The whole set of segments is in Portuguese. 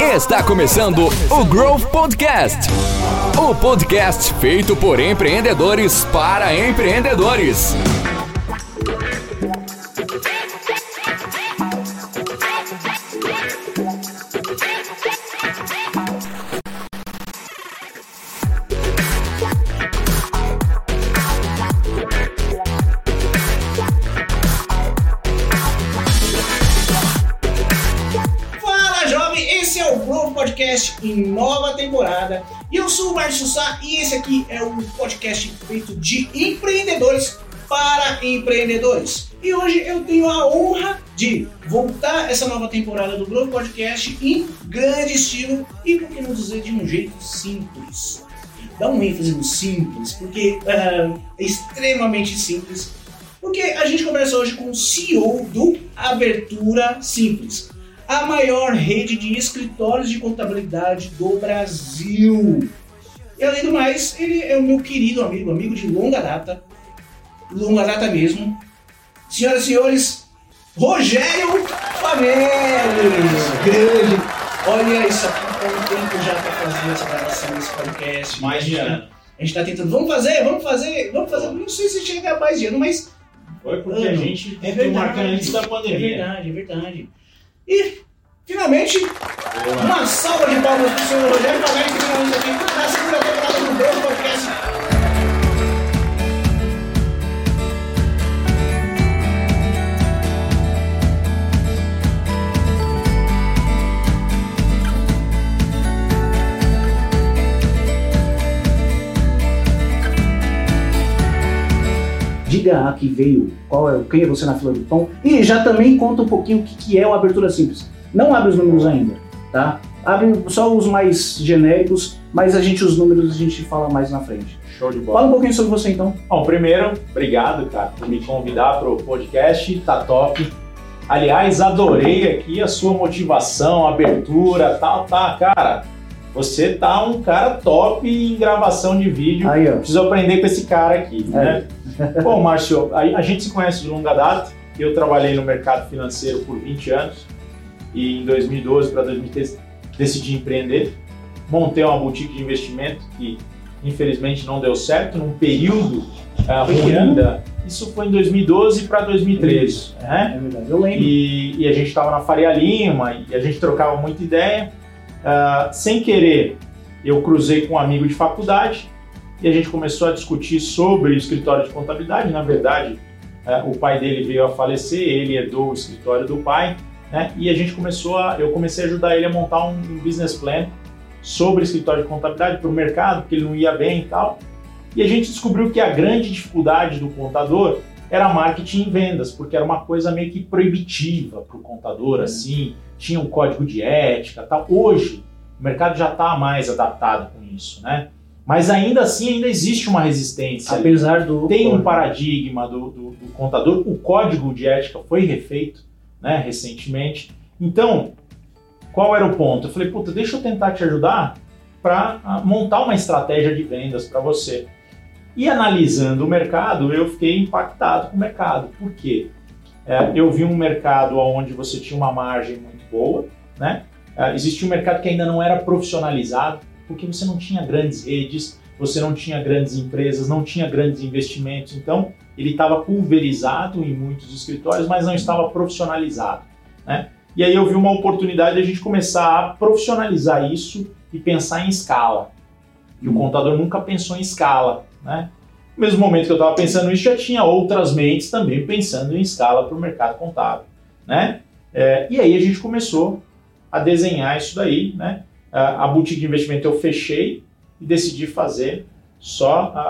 Está começando o Growth Podcast. O podcast feito por empreendedores para empreendedores. Em nova temporada. E eu sou o Márcio Sá e esse aqui é o podcast feito de empreendedores para empreendedores. E hoje eu tenho a honra de voltar essa nova temporada do Growth Podcast em grande estilo e por que não dizer de um jeito simples. Dá um ênfase no simples, porque ah, é extremamente simples. Porque a gente conversa hoje com o CEO do Abertura Simples a maior rede de escritórios de contabilidade do Brasil. E além do mais, ele é o meu querido amigo, amigo de longa data, longa data mesmo. Senhoras e senhores, Rogério Famelli, grande. Olha isso aqui, quanto tempo já para fazer essa gravação desse podcast. Mais de A tá- ano. A gente tá tentando, vamos fazer, vamos fazer, vamos fazer. Não sei se chega a mais de ano, mas Foi porque a Ano. gente É verdade. antes da é pandemia. verdade, é verdade. E, finalmente, uma salva de palmas pro senhor Rogério Famelli, que finalmente aqui Diga a que veio, qual é, quem é você na fila do pão e já também conta um pouquinho o que, que é o Abertura Simples. Não abre os números ainda, tá? Abre só os mais genéricos, mas a gente, os números, a gente fala mais na frente. Show de Fala bola. um pouquinho sobre você então. Bom, primeiro, obrigado, cara, por me convidar para o podcast, tá top. Aliás, adorei aqui a sua motivação, abertura, tal, tá, cara. Você tá um cara top em gravação de vídeo. Aí, ó. Preciso aprender com esse cara aqui, né? Bom, Márcio, a, a gente se conhece de longa data. Eu trabalhei no mercado financeiro por 20 anos e em 2012 para 2013 decidi empreender. Montei uma boutique de investimento que infelizmente não deu certo num período que ruim. ano? da- Isso foi em 2012 para 2013, né? É verdade, eu lembro. E, e a gente estava na Faria Lima e a gente trocava muita ideia. Ah, sem querer, eu cruzei com um amigo de faculdade e a gente começou a discutir sobre o escritório de contabilidade. Na verdade, ah, o pai dele veio a falecer, ele herdou o escritório do pai, né? E a gente começou a, eu comecei a ajudar ele a montar um, um business plan sobre escritório de contabilidade para o mercado, porque ele não ia bem e tal. E a gente descobriu que a grande dificuldade do contador era marketing e vendas, porque era uma coisa meio que proibitiva para o contador, assim, tinha um código de ética tal. Hoje, o mercado já está mais adaptado com isso, né? Mas ainda assim, ainda existe uma resistência. Apesar do. Tem um paradigma do, do- do contador, o código de ética foi refeito né, recentemente. Então, qual era o ponto? Eu falei, puta, deixa eu tentar te ajudar para montar uma estratégia de vendas para você. E analisando o mercado, eu fiquei impactado com o mercado. Por quê? É, eu vi um mercado onde você tinha uma margem muito boa, né? É, existia um mercado que ainda não era profissionalizado, porque você não tinha grandes redes, você não tinha grandes empresas, não tinha grandes investimentos. Então, ele estava pulverizado em muitos escritórios, mas não estava profissionalizado. Né? E aí eu vi uma oportunidade de a gente começar a profissionalizar isso e pensar em escala. E o contador nunca pensou em escala. Né? No mesmo momento que eu estava pensando nisso, já tinha outras mentes também pensando em escala para o mercado contábil. Né? É, e aí a gente começou a desenhar isso daí. Né? A a boutique de investimento eu fechei e decidi fazer só a-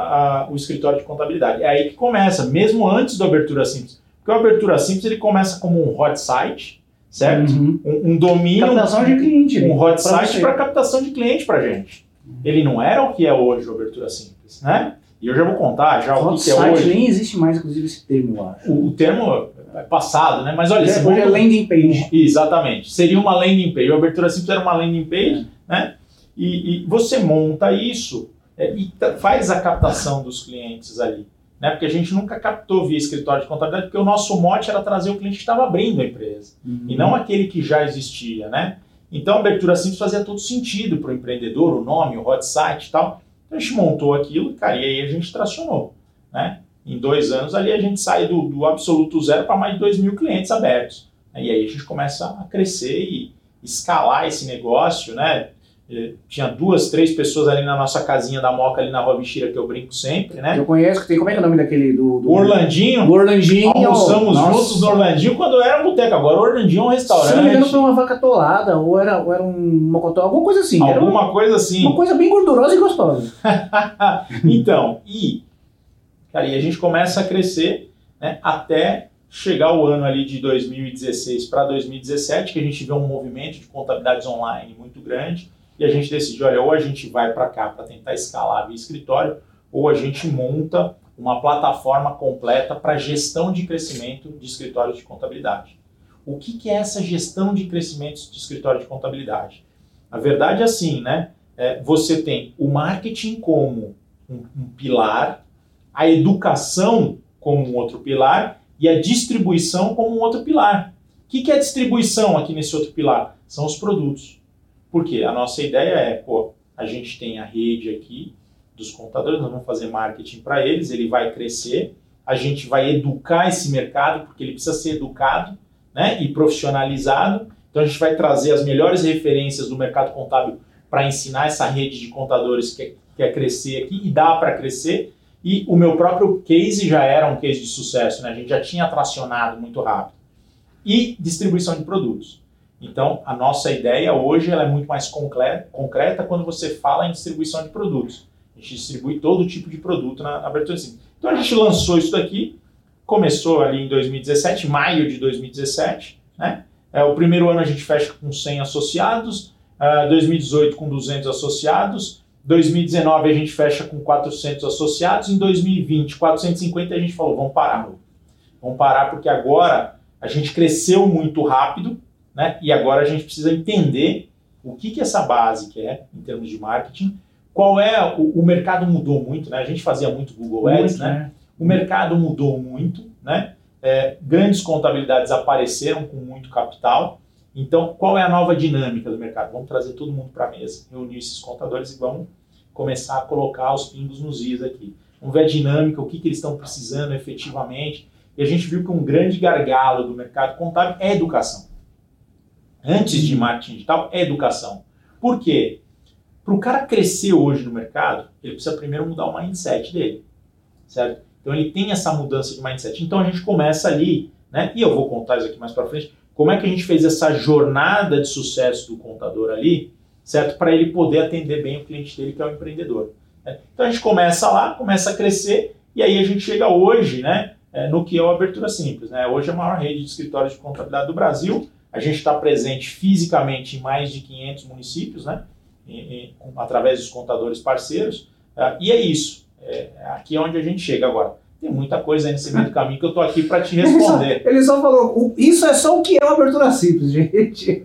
a- o escritório de contabilidade. É aí que começa, mesmo antes do Abertura Simples. Porque o Abertura Simples ele começa como um hot site, certo? Uhum. Um, um domínio, Captação de cliente. um hot pra site para captação de cliente para gente. Ele não era o que é hoje o Abertura Simples, né? E eu já vou contar já o Hot que, que é site, hoje. nem existe mais, inclusive, esse termo, eu acho. O, o termo é passado, né? Mas olha, Hoje você é- hoje é landing page. Exatamente. Seria uma landing page. O Abertura Simples era uma landing page, né? E, e você monta isso é, e faz a captação dos clientes ali. Né? Porque a gente nunca captou via escritório de contabilidade, porque o nosso mote era trazer o cliente que estava abrindo a empresa Uhum. e não aquele que já existia, né? Então, a abertura simples fazia todo sentido para o empreendedor, o nome, o hot site e tal. Então, a gente montou aquilo, cara, e aí a gente tracionou. Né? Em dois anos ali a gente sai do, do absoluto zero para mais de 2 mil clientes abertos. E aí a gente começa a crescer e escalar esse negócio, né? Eh, tinha duas, três pessoas ali na nossa casinha da Moca, ali na Rua Bichira, que eu brinco sempre, né? Eu conheço, que tem, como é que é o nome daquele do... do... Orlandinho. Orlandinho. Almoçamos Nossa. juntos no Orlandinho quando era um boteco. Agora o Orlandinho é um Se não me engano, restaurante. foi uma vaca atolada, ou era, ou era um mocotó, alguma coisa assim. Era uma, Alguma coisa assim. uma coisa bem gordurosa e gostosa. então, e, cara, e a gente começa a crescer né, até chegar o ano ali de 2016 para 2017, que a gente vê um movimento de contabilidades online muito grande, e a gente decide, olha, ou a gente vai para cá para tentar escalar via escritório, ou a gente monta uma plataforma completa para gestão de crescimento de escritórios de contabilidade. O que, que é essa gestão de crescimento de escritório de contabilidade? A verdade é assim, né? É, você tem o marketing como um, um pilar, a educação como um outro pilar e a distribuição como um outro pilar. O que, que é distribuição aqui nesse outro pilar? São os produtos. Por quê? A nossa ideia é, pô, a gente tem a rede aqui dos contadores, nós vamos fazer marketing para eles, ele vai crescer, a gente vai educar esse mercado, porque ele precisa ser educado né, e profissionalizado. Então a gente vai trazer as melhores referências do mercado contábil para ensinar essa rede de contadores que quer crescer aqui e dá para crescer. E o meu próprio case já era um case de sucesso, né? a gente já tinha tracionado muito rápido. E distribuição de produtos. Então, a nossa ideia hoje ela é muito mais concreta, quando você fala em distribuição de produtos. A gente distribui todo tipo de produto na, na assim. Então, a gente lançou isso daqui, começou ali em 2017, maio de 2017. Né? É, o primeiro ano a gente fecha com 100 associados, uh, 2018 com 200 associados, 2019 a gente fecha com 400 associados, em 2020, 450 a gente falou, vamos parar, vamos parar porque agora a gente cresceu muito rápido, né? E agora a gente precisa entender o que, que essa base quer em termos de marketing, qual é o, o mercado mudou muito, né? A gente fazia muito Google Ads, Muito, né? O mercado mudou muito, né? É, grandes contabilidades apareceram com muito capital. Então, qual é a nova dinâmica do mercado? Vamos trazer todo mundo para a mesa, reunir esses contadores e vamos começar a colocar os pingos nos is aqui. Vamos ver a dinâmica, o que, que eles estão precisando efetivamente. E a gente viu que um grande gargalo do mercado contábil é educação. Antes de marketing digital, é educação. Por quê? Para o cara crescer hoje no mercado, ele precisa primeiro mudar o mindset dele, certo? Então ele tem essa mudança de mindset. Então a gente começa ali, né? E eu vou contar isso aqui mais para frente. Como é que a gente fez essa jornada de sucesso do contador ali, certo? Para ele poder atender bem o cliente dele, que é o empreendedor. né? Então a gente começa lá, começa a crescer, e aí a gente chega hoje, né? é, No que é o Abertura Simples, né? Hoje é a maior rede de escritórios de contabilidade do Brasil. A gente está presente fisicamente em mais de 500 municípios, né? E- e- através dos contadores parceiros. Ah, e é isso. É, aqui é onde a gente chega agora. Tem muita coisa aí nesse meio do caminho que eu estou aqui para te responder. Ele só falou, o- isso é só o que é uma abertura simples, gente.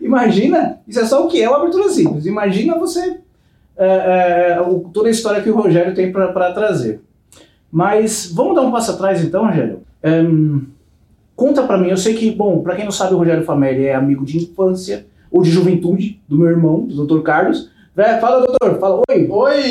Imagina, isso é só o que é uma abertura simples. Imagina você, é, é, o- toda a história que o Rogério tem para trazer. Mas vamos dar um passo atrás então, Rogério. Ehm, conta para mim, eu sei que, bom, para quem não sabe, o Rogério Famelli é amigo de infância ou de juventude do meu irmão, do Dr. Carlos. Fala, doutor, fala, oi. Oi!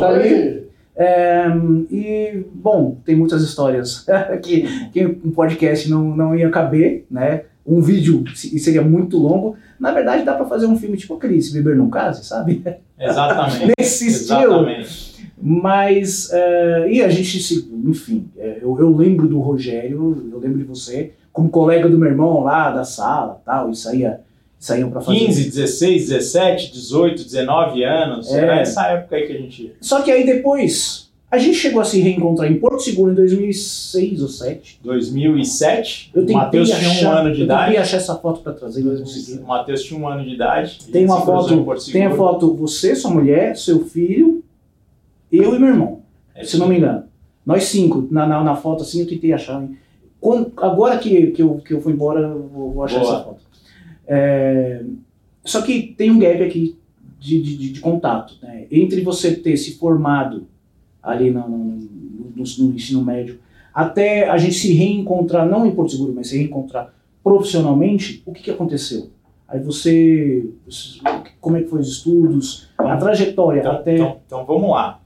Tá ali? É, e, bom, tem muitas histórias que, que um podcast não, não ia caber, né? Um vídeo se- seria muito longo. Na verdade, dá pra fazer um filme tipo aquele Se Beber Não Case, sabe? Exatamente. Nesse estilo. Exatamente. Mas, é, e a gente se, enfim, é, eu, eu lembro do Rogério, eu lembro de você, como colega do meu irmão lá da sala tal, e saía, saíam pra fazer. 15, 16, 17, 18, 19 anos. É. Era essa época aí que a gente. Só que aí depois, a gente chegou a se reencontrar em Porto Seguro em 2006 ou 2007. 2007. Eu o tentei Matheus tinha um achar- ano de eu tentei idade. achar essa foto pra trazer, mas não consegui. O Matheus tinha um ano de idade. Tem uma foto, tem a foto você, sua mulher, seu filho, eu e meu irmão, É se não me engano. Nós cinco, na, na, na foto assim, eu tentei achar. Quando- agora que, que, eu, que eu fui embora, eu vou, vou achar Boa. essa foto. É, só que tem um gap aqui de, de, de- contato. Né? Entre você ter se formado ali no, no, no- no ensino médio, até a gente se reencontrar, não em Porto Seguro, mas se reencontrar profissionalmente, o que, que aconteceu? Aí você, como é que foi os estudos, a trajetória Então, até... então, então vamos lá.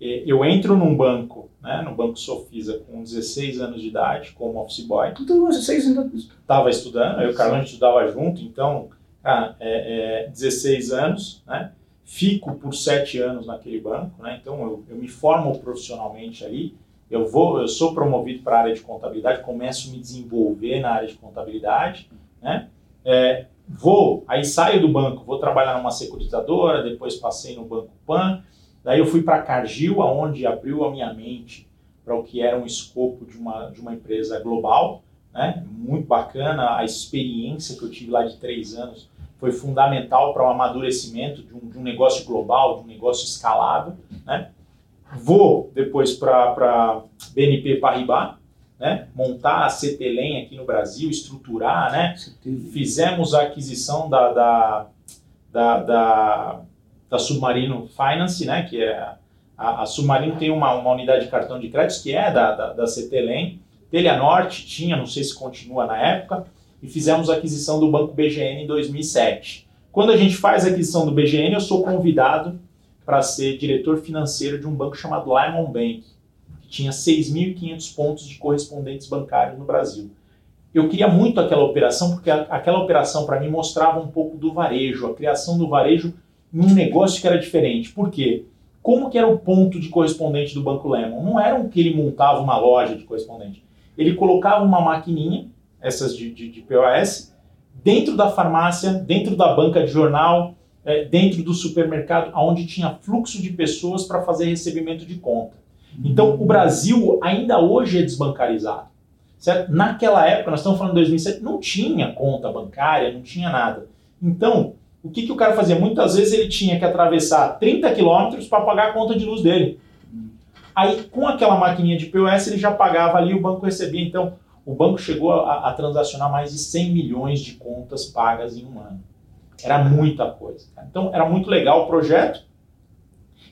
É, Eu entro num banco, né, no Banco Sofisa, com 16 anos de idade, como office boy. Então vocês ainda... Estava estudando, eu e o Carlão estudava junto, então, cara, é, é, 16 anos, né? Fico por 7 anos naquele banco, né? Então eu, eu me formo profissionalmente ali. Eu vou, eu sou promovido para a área de contabilidade, começo a me desenvolver na área de contabilidade, né? É, vou, aí saio do banco, vou trabalhar numa securitizadora, depois passei no Banco Pan, daí eu fui para Cargill, aonde abriu a minha mente para o que era um escopo de uma, de uma empresa global, né? Muito bacana, a experiência que eu tive lá de três anos foi fundamental para o amadurecimento de um, de um negócio global, de um negócio escalável, né? Vou depois para BNP Paribas, né? Montar a CTLEM aqui no Brasil, estruturar, né? Fizemos a aquisição da, da, da, da, da Submarino Finance, né? Que é a, a Submarino tem uma, uma unidade de cartão de crédito que é da, da, da CTLEM. Telha Norte tinha, não sei se continua na época, e fizemos a aquisição do Banco BGN em 2007. Quando a gente faz a aquisição do BGN, eu sou convidado para ser diretor financeiro de um banco chamado Lyman Bank, que tinha 6.500 pontos de correspondentes bancários no Brasil. Eu queria muito aquela operação, porque aquela operação para mim mostrava um pouco do varejo, a criação do varejo em um negócio que era diferente. Por quê? Como que era o ponto de correspondente do Banco Lemon? Não era um que ele montava uma loja de correspondente. Ele colocava uma maquininha, essas de, de, de POS, dentro da farmácia, dentro da banca de jornal, eh, dentro do supermercado, onde tinha fluxo de pessoas para fazer recebimento de conta. Então, o Brasil ainda hoje é desbancarizado. Certo? Naquela época, nós estamos falando de 2007, não tinha conta bancária, não tinha nada. Então, o que, que o cara fazia? Muitas vezes ele tinha que atravessar 30 quilômetros para pagar a conta de luz dele. Aí, com aquela maquininha de POS, ele já pagava ali, o banco recebia. Então, o banco chegou a, a transacionar mais de 100 milhões de contas pagas em um ano. Era muita coisa. cara. Então, era muito legal o projeto.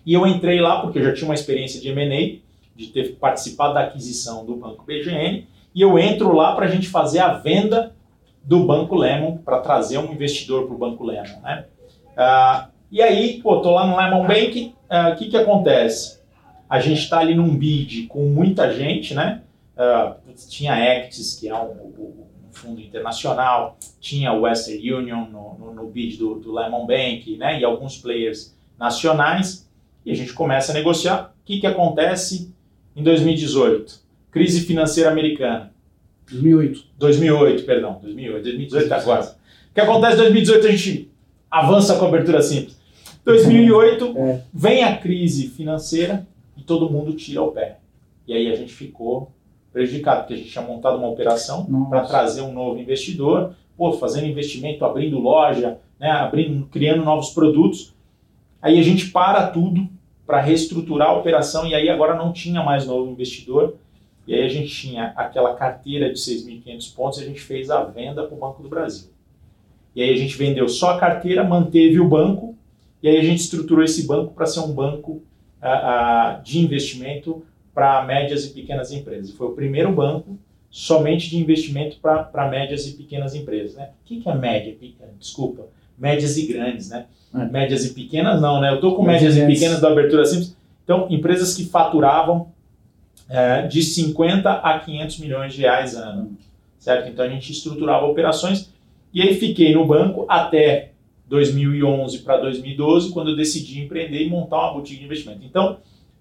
E eu entrei lá porque eu já tinha uma experiência de M&A, de ter participado da aquisição do Banco BGN, e eu entro lá para a gente fazer a venda do Banco Lemon, para trazer um investidor para o Banco Lemon. Né? Ah, e aí, pô, tô lá no Lemon Bank, ah, o que, que acontece? A gente está ali num bid com muita gente, né? Ah, tinha Actis, que é um, um- fundo internacional, tinha Western Union no, no, no bid do, do Lemon Bank, né? E alguns players nacionais. E a gente começa a negociar. O que, que acontece em 2018? Crise financeira americana. 2008. 2008, perdão, 2008, 2018 agora. O que acontece em 2018 a gente avança com a abertura simples. 2008 É. vem a crise financeira e todo mundo tira o pé. E aí a gente ficou prejudicado, porque a gente tinha montado uma operação para trazer um novo investidor, pô, fazendo investimento, abrindo loja, né, abrindo, criando novos produtos. Aí a gente para tudo para reestruturar a operação e aí agora não tinha mais novo investidor. E aí a gente tinha aquela carteira de 6.500 pontos e a gente fez a venda para o Banco do Brasil. E aí a gente vendeu só a carteira, manteve o banco, e aí a gente estruturou esse banco para ser um banco ah, ah, de investimento para médias e pequenas empresas. Foi o primeiro banco somente de investimento para médias e pequenas empresas. Né? O que, que é média? pequena? Desculpa, médias e grandes, né? É. Médias e pequenas não, né? Eu estou com Médias médias e pequenas da abertura simples. Então, empresas que faturavam eh, de 50 a 500 milhões de reais ano, certo? Então a gente estruturava operações e aí fiquei no banco até 2011 para 2012, quando eu decidi empreender e montar uma boutique de investimento. Então,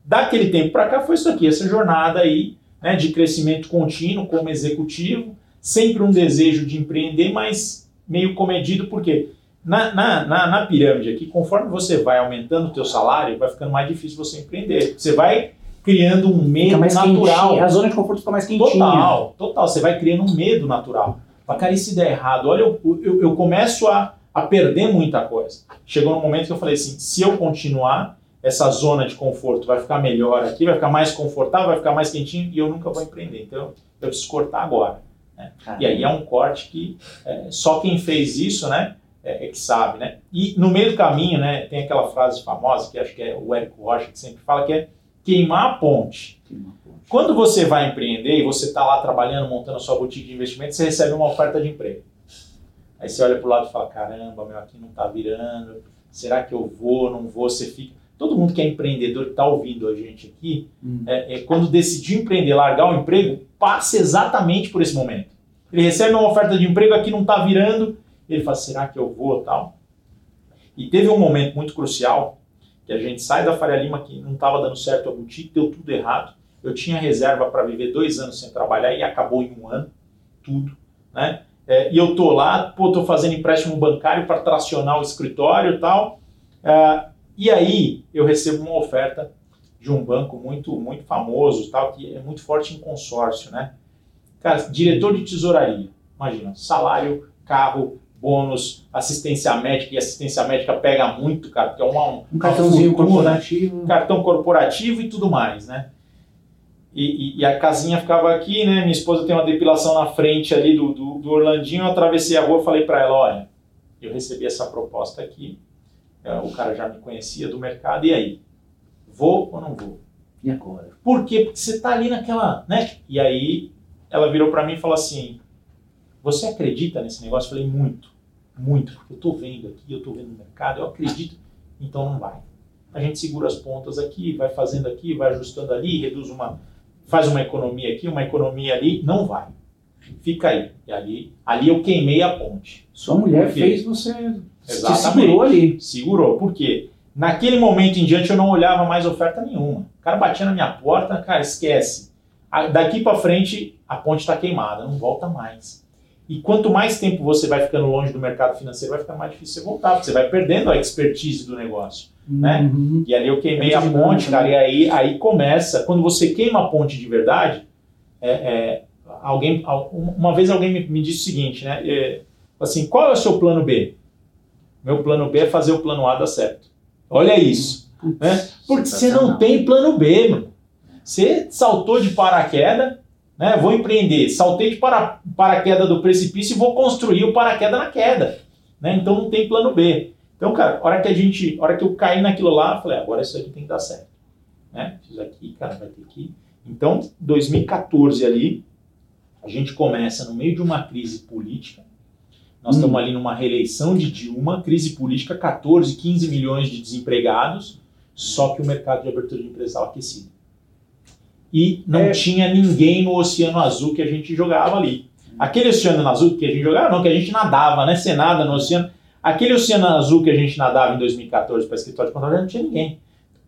daquele tempo para cá foi isso aqui, essa jornada aí, né, de crescimento contínuo como executivo, sempre um desejo de empreender, mas meio comedido, porque na, na, na, na pirâmide aqui, conforme você vai aumentando o teu salário, vai ficando mais difícil você empreender. Você vai criando um medo natural. quentinha. A zona de conforto fica mais quentinha. Total, total. Você vai criando um medo natural. Fala, cara, e se der errado? Olha, eu, eu, eu começo a, a perder muita coisa. Chegou no momento que eu falei assim: se eu continuar, essa zona de conforto vai ficar melhor aqui, vai ficar mais confortável, vai ficar mais quentinho e eu nunca vou empreender. Então eu preciso cortar agora. né? E aí é um corte que é, só quem fez isso, né? É, é que sabe, né? E no meio do caminho, né? Tem aquela frase famosa que acho que é o Érico Rocha que sempre fala que é queimar a ponte. Quando você vai empreender e você está lá trabalhando, montando a sua boutique de investimento, você recebe uma oferta de emprego. Aí você olha pro lado e fala, caramba, meu, aqui não tá virando, será que eu vou, não vou, você fica... Todo mundo que é empreendedor, que está ouvindo a gente aqui, Hum. é, é quando decidiu empreender, largar o emprego, passa exatamente por esse momento. Ele recebe uma oferta de emprego, aqui não está virando, ele fala, será que eu vou, tal? E teve um momento muito crucial, que a gente sai da Faria Lima, que não estava dando certo a boutique, deu tudo errado. Eu tinha reserva para viver dois anos sem trabalhar e acabou em um ano, tudo, né? É, e eu tô lá, pô, tô fazendo empréstimo bancário para tracionar o escritório e tal. É, e aí eu recebo uma oferta de um banco muito muito famoso, tal, que é muito forte em consórcio, né? Cara, diretor de tesouraria, imagina, salário, carro, bônus, assistência médica, e assistência médica pega muito, cara, porque é uma, Um cartãozinho fortuna, corporativo. cartão corporativo e tudo mais, né? E, e- e a casinha ficava aqui, né? Minha esposa tem uma depilação na frente ali do, do, do Orlandinho. Eu atravessei a rua, falei para ela: olha, eu recebi essa proposta aqui. é, O cara já me conhecia do mercado. E aí? Vou ou não vou? E agora? Por quê? Porque você tá ali naquela, né? E aí ela virou para mim e falou assim: "Você acredita nesse negócio?" Eu falei: "Muito, muito, porque eu tô vendo aqui, eu tô vendo no mercado, eu acredito". Então não vai. A gente segura as pontas aqui, vai fazendo aqui, vai ajustando ali, reduz uma faz uma economia aqui, uma economia ali, não vai. Fica aí. E ali, ali eu queimei a ponte. Sua mulher fez você. Te Exatamente. segurou ali. Segurou. Por quê? Naquele momento em diante eu não olhava mais oferta nenhuma. O cara batia na minha porta, cara, esquece. Daqui para frente a ponte está queimada, não volta mais. E quanto mais tempo você vai ficando longe do mercado financeiro, vai ficar mais difícil você voltar, porque você vai perdendo a expertise do negócio. Né? Uhum. E ali eu queimei É a ponte, dinâmico, cara, né? e aí, aí começa, quando você queima a ponte de verdade, é, é, alguém, al- uma vez alguém me, me disse o seguinte, né? é, assim, qual é o seu plano B? Meu plano B é fazer o plano A dar certo. Olha isso, né? Porque você não tem plano B, mano. Você saltou de paraquedas, né? Vou empreender, saltei de para, paraquedas do precipício e vou construir o paraquedas na queda, né? Então não tem plano B. Então, cara, hora que a gente, hora que eu caí naquilo lá, eu falei, "Ah, agora isso aqui tem que dar certo, né? Fiz aqui, cara, vai ter que. Então, 2014 ali, a gente começa no meio de uma crise política. Nós Hum. estamos ali numa reeleição de Dilma, crise política, 14, 15 milhões de desempregados, só que o mercado de abertura de empresas estava aquecido. E não É. tinha ninguém no Oceano Azul que a gente jogava ali. Aquele Oceano Azul que a gente jogava, não, que a gente nadava, né? Você nada no oceano. Aquele Oceano Azul que a gente nadava em 2014 para escritório de contabilidade, não tinha ninguém.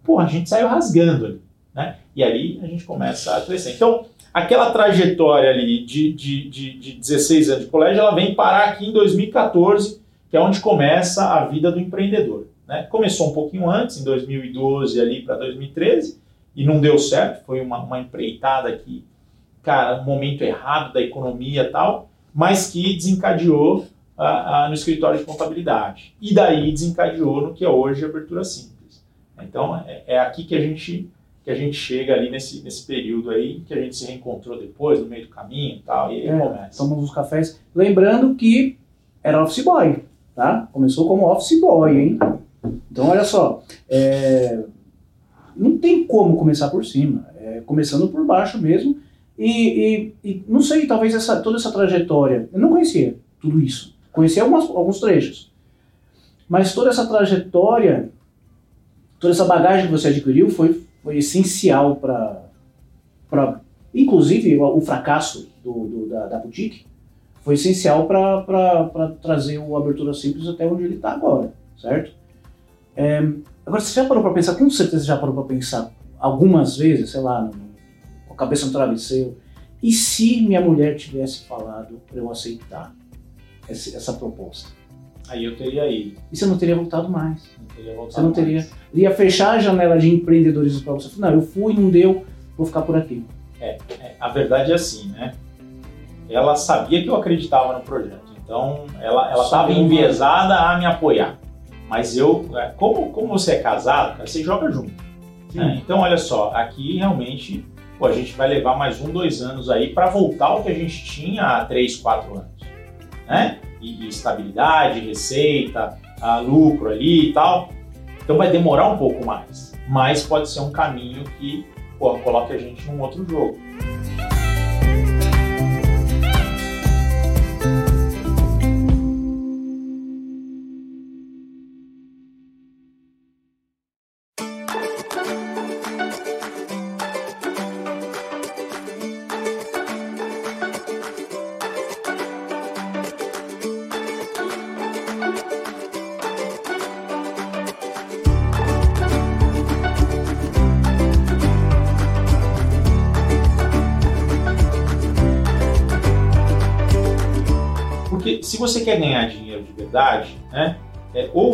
Pô, a gente saiu rasgando ali, né? E ali a gente começa a crescer. Então, aquela trajetória ali de, de, de, de 16 anos de colégio, ela vem parar aqui em 2014, que é onde começa a vida do empreendedor. Né? Começou um pouquinho antes, em 2012 ali para 2013, e não deu certo, foi uma, uma empreitada que, cara, um momento errado da economia e tal, mas que desencadeou ah, ah, no escritório de contabilidade. E daí desencadeou no que é hoje a abertura simples. Então, é, é aqui que a gente que a gente chega ali nesse, nesse período aí, que a gente se reencontrou depois, no meio do caminho e tal, e aí É, começa. Tomamos uns cafés. Lembrando que era office boy, tá? Começou como office boy, hein? Então, olha só. é, Não tem como começar por cima. É começando por baixo mesmo. E, e- e não sei, talvez essa, toda essa trajetória. Eu não conhecia tudo isso. Conhecia algumas, alguns trechos. Mas toda essa trajetória, toda essa bagagem que você adquiriu foi, foi essencial para. Inclusive, o, o fracasso do, do- da, da boutique foi essencial para trazer o Abertura Simples até onde ele está agora, certo? É, agora, você já parou para pensar, com certeza já parou para pensar algumas vezes, sei lá, com a cabeça no travesseiro, e se minha mulher tivesse falado para eu aceitar essa, essa proposta? Aí eu teria ido. E você não teria voltado mais. Não teria voltado Você não mais. teria. Ia fechar a janela de empreendedorismo para você. Não, eu fui, não deu, vou ficar por aqui. É, a verdade é assim, né? Ela sabia que eu acreditava no projeto, então ela estava enviesada a me apoiar. Mas eu, é, como, como você é casado, cara, você joga junto. né? Então, olha só, aqui realmente pô, a gente vai levar mais um, dois anos aí para voltar ao que a gente tinha há três, quatro anos. Né? E, e estabilidade, receita, lucro ali e tal. Então vai demorar um pouco mais. Mas pode ser um caminho que pô, coloque a gente num outro jogo.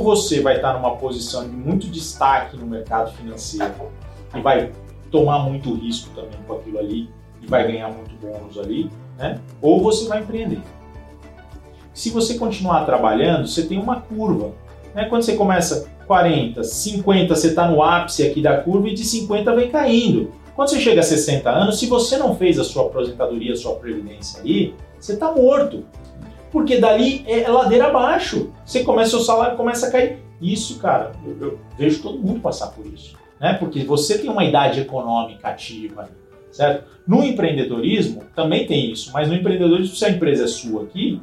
Você vai estar numa posição de muito destaque no mercado financeiro e vai tomar muito risco também com aquilo ali e vai ganhar muito bônus ali, né, ou você vai empreender. Se você continuar trabalhando, você tem uma curva. Né? Quando você começa 40, 50, você está no ápice aqui da curva e de 50 vem caindo. Quando você chega a 60 anos, se você não fez a sua aposentadoria, a sua previdência ali, você está morto. Porque dali é ladeira abaixo. Você começa, o salário começa a cair. Isso, cara, eu, eu vejo todo mundo passar por isso. Né? Porque você tem uma idade econômica ativa, certo? No empreendedorismo também tem isso, mas no empreendedorismo, se a empresa é sua aqui,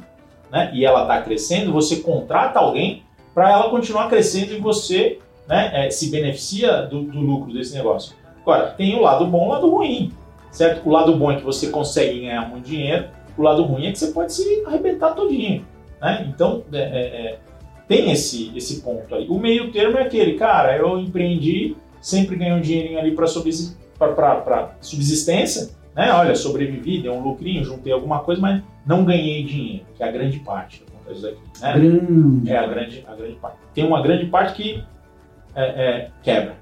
né, e ela está crescendo, você contrata alguém para ela continuar crescendo e você né, é, se beneficia do, do, lucro desse negócio. Agora, tem o lado bom e o lado ruim, certo? O lado bom é que você consegue ganhar muito dinheiro, o lado ruim é que você pode se arrebentar todinho. Né? Então, é, é, é tem esse, esse ponto aí. O meio termo é aquele, cara, eu empreendi, sempre ganhei um dinheirinho ali para subsistência, né? Olha, sobrevivi, dei um lucrinho, juntei alguma coisa, mas não ganhei dinheiro, que é a grande parte que acontece aqui. Né? Grande. É a grande, a grande parte. Tem uma grande parte que é, é, quebra.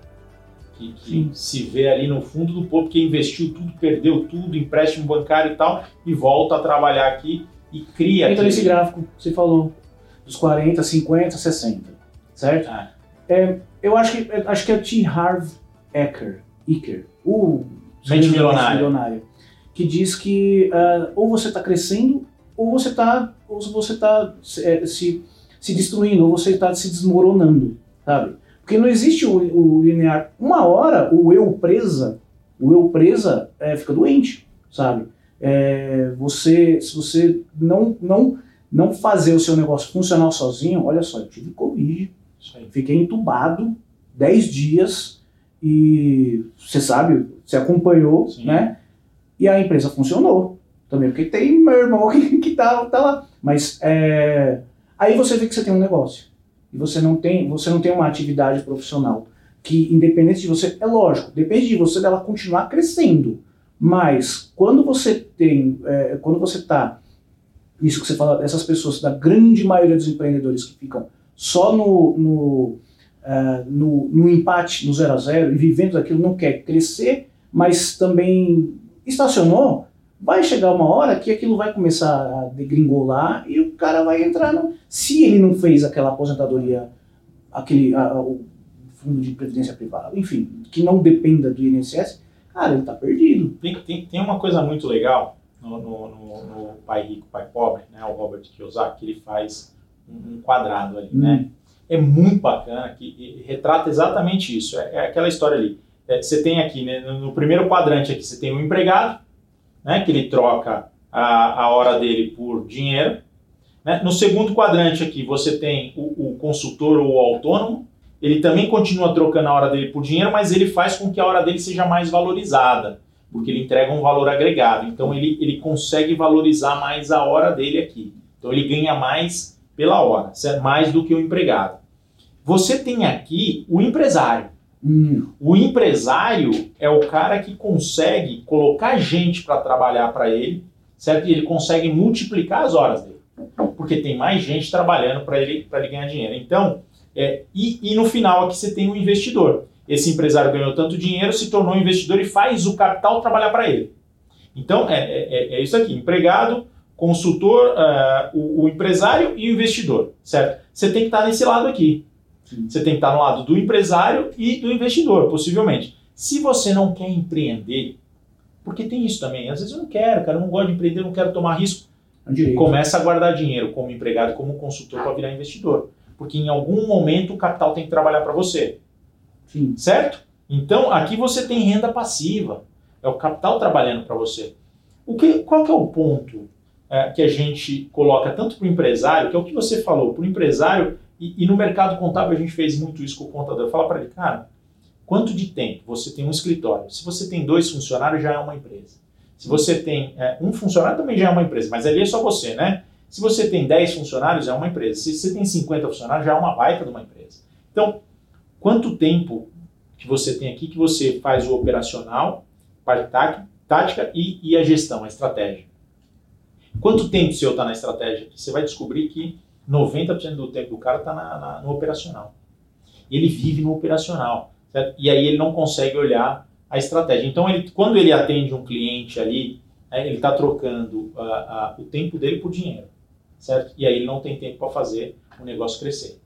Que, que se vê ali no fundo do povo, que investiu tudo, perdeu tudo, empréstimo bancário e tal, e volta a trabalhar aqui e cria. Entra nesse gráfico que você falou, dos 40, 50, 60, certo? Ah. É, eu acho que, acho que é o T. Harv Eker, Eker o Mente milionária. milionária. Que diz que uh, ou você está crescendo ou você está ou você tá se, se, se destruindo, ou você está se desmoronando, sabe? Porque não existe o, o, linear. Uma hora o eu presa, o eu presa é, fica doente, sabe? É, você, se você não, não, não fazer o seu negócio funcionar sozinho, olha só, eu tive Covid, fiquei entubado 10 dias e você sabe, você acompanhou, Sim. né? E a empresa funcionou também, porque tem meu irmão que, que tá, tá lá. Mas é, aí você vê que você tem um negócio e você não tem, você não tem uma atividade profissional que independente de você, é lógico, depende de você dela continuar crescendo. Mas quando você tem, é, quando você está, isso que você fala, essas pessoas, da grande maioria dos empreendedores que ficam só no, no, uh, no, no empate, no zero a zero, e vivendo daquilo, não quer crescer, mas também estacionou, vai chegar uma hora que aquilo vai começar a degringolar e o cara vai entrar no. Se ele não fez aquela aposentadoria, aquele a, o fundo de previdência privada, enfim, que não dependa do INSS, cara, ele está perdido. Tem, tem, tem uma coisa muito legal no, no, no, no Pai Rico, Pai Pobre, né, o Robert Kiyosaki, que ele faz um, um quadrado ali, né? hum. né? É muito bacana, que retrata exatamente isso. É, é aquela história ali é, você tem aqui, né, no primeiro quadrante aqui, você tem o empregado, né, que ele troca a, a hora dele por dinheiro. Né? No segundo quadrante aqui, você tem o, o consultor ou o autônomo, ele também continua trocando a hora dele por dinheiro, mas ele faz com que a hora dele seja mais valorizada, porque ele entrega um valor agregado. Então ele, ele consegue valorizar mais a hora dele aqui. Então ele ganha mais pela hora, mais do que o empregado. Você tem aqui o empresário. Hum. O empresário é o cara que consegue colocar gente para trabalhar para ele, certo? E ele consegue multiplicar as horas dele, porque tem mais gente trabalhando para ele, ele ganhar dinheiro. Então, é, e, e no final aqui você tem o investidor. Esse empresário ganhou tanto dinheiro, se tornou investidor e faz o capital trabalhar para ele. Então, é, é, é, isso aqui: empregado, consultor, uh, o, o empresário e o investidor, certo? Você tem que estar nesse lado aqui. Você tem que estar no lado do empresário e do investidor, possivelmente. Se você não quer empreender, porque tem isso também, às vezes eu não quero, cara, eu não gosto de empreender, eu não quero tomar risco. É Começa a guardar dinheiro como empregado, como consultor para virar investidor. Porque em algum momento o capital tem que trabalhar para você. Sim. Certo? Então aqui você tem renda passiva. É o capital trabalhando para você. O que, qual que é o ponto é, que a gente coloca tanto para o empresário, que é o que você falou, para o empresário, e, e, no mercado contábil a gente fez muito isso com o contador. Fala para ele, cara, quanto de tempo você tem um escritório? Se você tem dois funcionários, já é uma empresa. Se você tem é, um funcionário, também já é uma empresa, mas ali é só você, né? Se você tem 10 funcionários, é uma empresa. Se você tem 50 funcionários, já é uma baita de uma empresa. Então, quanto tempo que você tem aqui que você faz o operacional, parte tática e, e a gestão, a estratégia? Quanto tempo seu está na estratégia? Você vai descobrir que 90% do tempo do cara está na, na, no operacional. Ele vive no operacional. Certo? E aí ele não consegue olhar a estratégia. Então, ele, quando ele atende um cliente ali, né, ele está trocando uh, uh, o tempo dele por dinheiro. Certo? E aí ele não tem tempo para fazer o negócio crescer.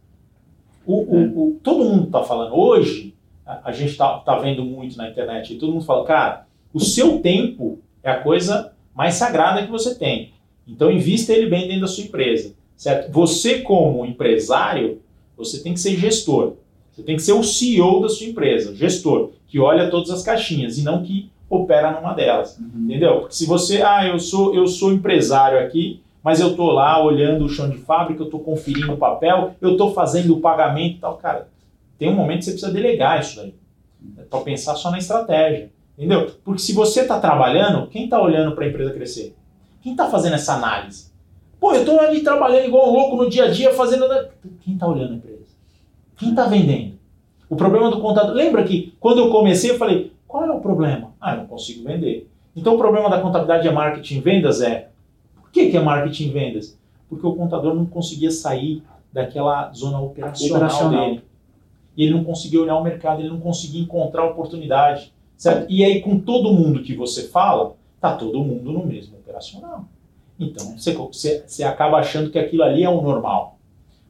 O, o, o todo mundo está falando hoje, a, a gente está tá vendo muito na internet, e todo mundo fala, cara, o seu tempo é a coisa mais sagrada que você tem. Então, invista ele bem dentro da sua empresa. Certo? Você, como empresário, você tem que ser gestor. Você tem que ser o CEO da sua empresa, gestor, que olha todas as caixinhas e não que opera numa delas. Uhum. Entendeu? Porque se você, ah, eu sou, eu sou empresário aqui, mas eu estou lá olhando o chão de fábrica, eu estou conferindo o papel, eu estou fazendo o pagamento e tal. Cara, tem um momento que você precisa delegar isso daí. Né, para pensar só na estratégia. Entendeu? Porque se você está trabalhando, quem está olhando para a empresa crescer? Quem está fazendo essa análise? Pô, eu estou ali trabalhando igual um louco no dia a dia, fazendo. Quem está olhando a empresa? Quem está vendendo? O problema do contador. Lembra que quando eu comecei, eu falei: qual é o problema? Ah, eu não consigo vender. Então o problema da contabilidade é marketing vendas? É. Por que, que é marketing vendas? Porque o contador não conseguia sair daquela zona operacional, operacional. dele. E ele não conseguia olhar o mercado, ele não conseguia encontrar oportunidade. Certo? E aí, com todo mundo que você fala, tá todo mundo no mesmo operacional. Então, você, você, você acaba achando que aquilo ali é o normal.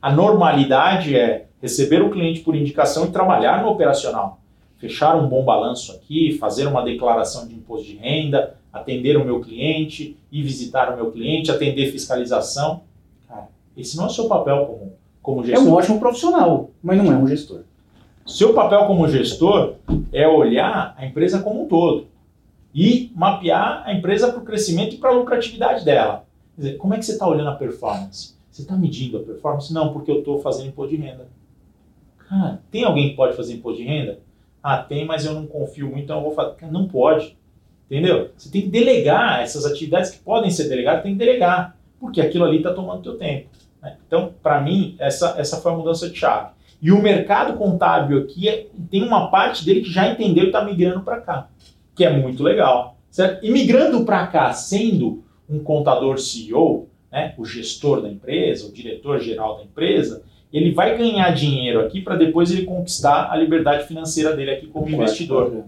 A normalidade é receber o cliente por indicação e trabalhar no operacional. Fechar um bom balanço aqui, fazer uma declaração de imposto de renda, atender o meu cliente, ir visitar o meu cliente, atender fiscalização. Cara, esse não é o seu papel como, como gestor. É um ótimo profissional, mas não é um gestor. Seu papel como gestor é olhar a empresa como um todo e mapear a empresa para o crescimento e para a lucratividade dela. Quer dizer, como é que você está olhando a performance? Você está medindo a performance? Não, porque eu estou fazendo imposto de renda. Cara, tem alguém que pode fazer imposto de renda? Ah, tem, mas eu não confio muito, então eu vou fazer. Não pode. Entendeu? Você tem que delegar essas atividades que podem ser delegadas, tem que delegar, porque aquilo ali está tomando teu tempo. Né? Então, para mim, essa, essa foi a mudança de chave. E o mercado contábil aqui é, tem uma parte dele que já entendeu e está migrando para cá, que é muito legal. Certo? E migrando para cá, sendo um contador CEO, né, o gestor da empresa, o diretor geral da empresa, ele vai ganhar dinheiro aqui para depois ele conquistar a liberdade financeira dele aqui como investidor.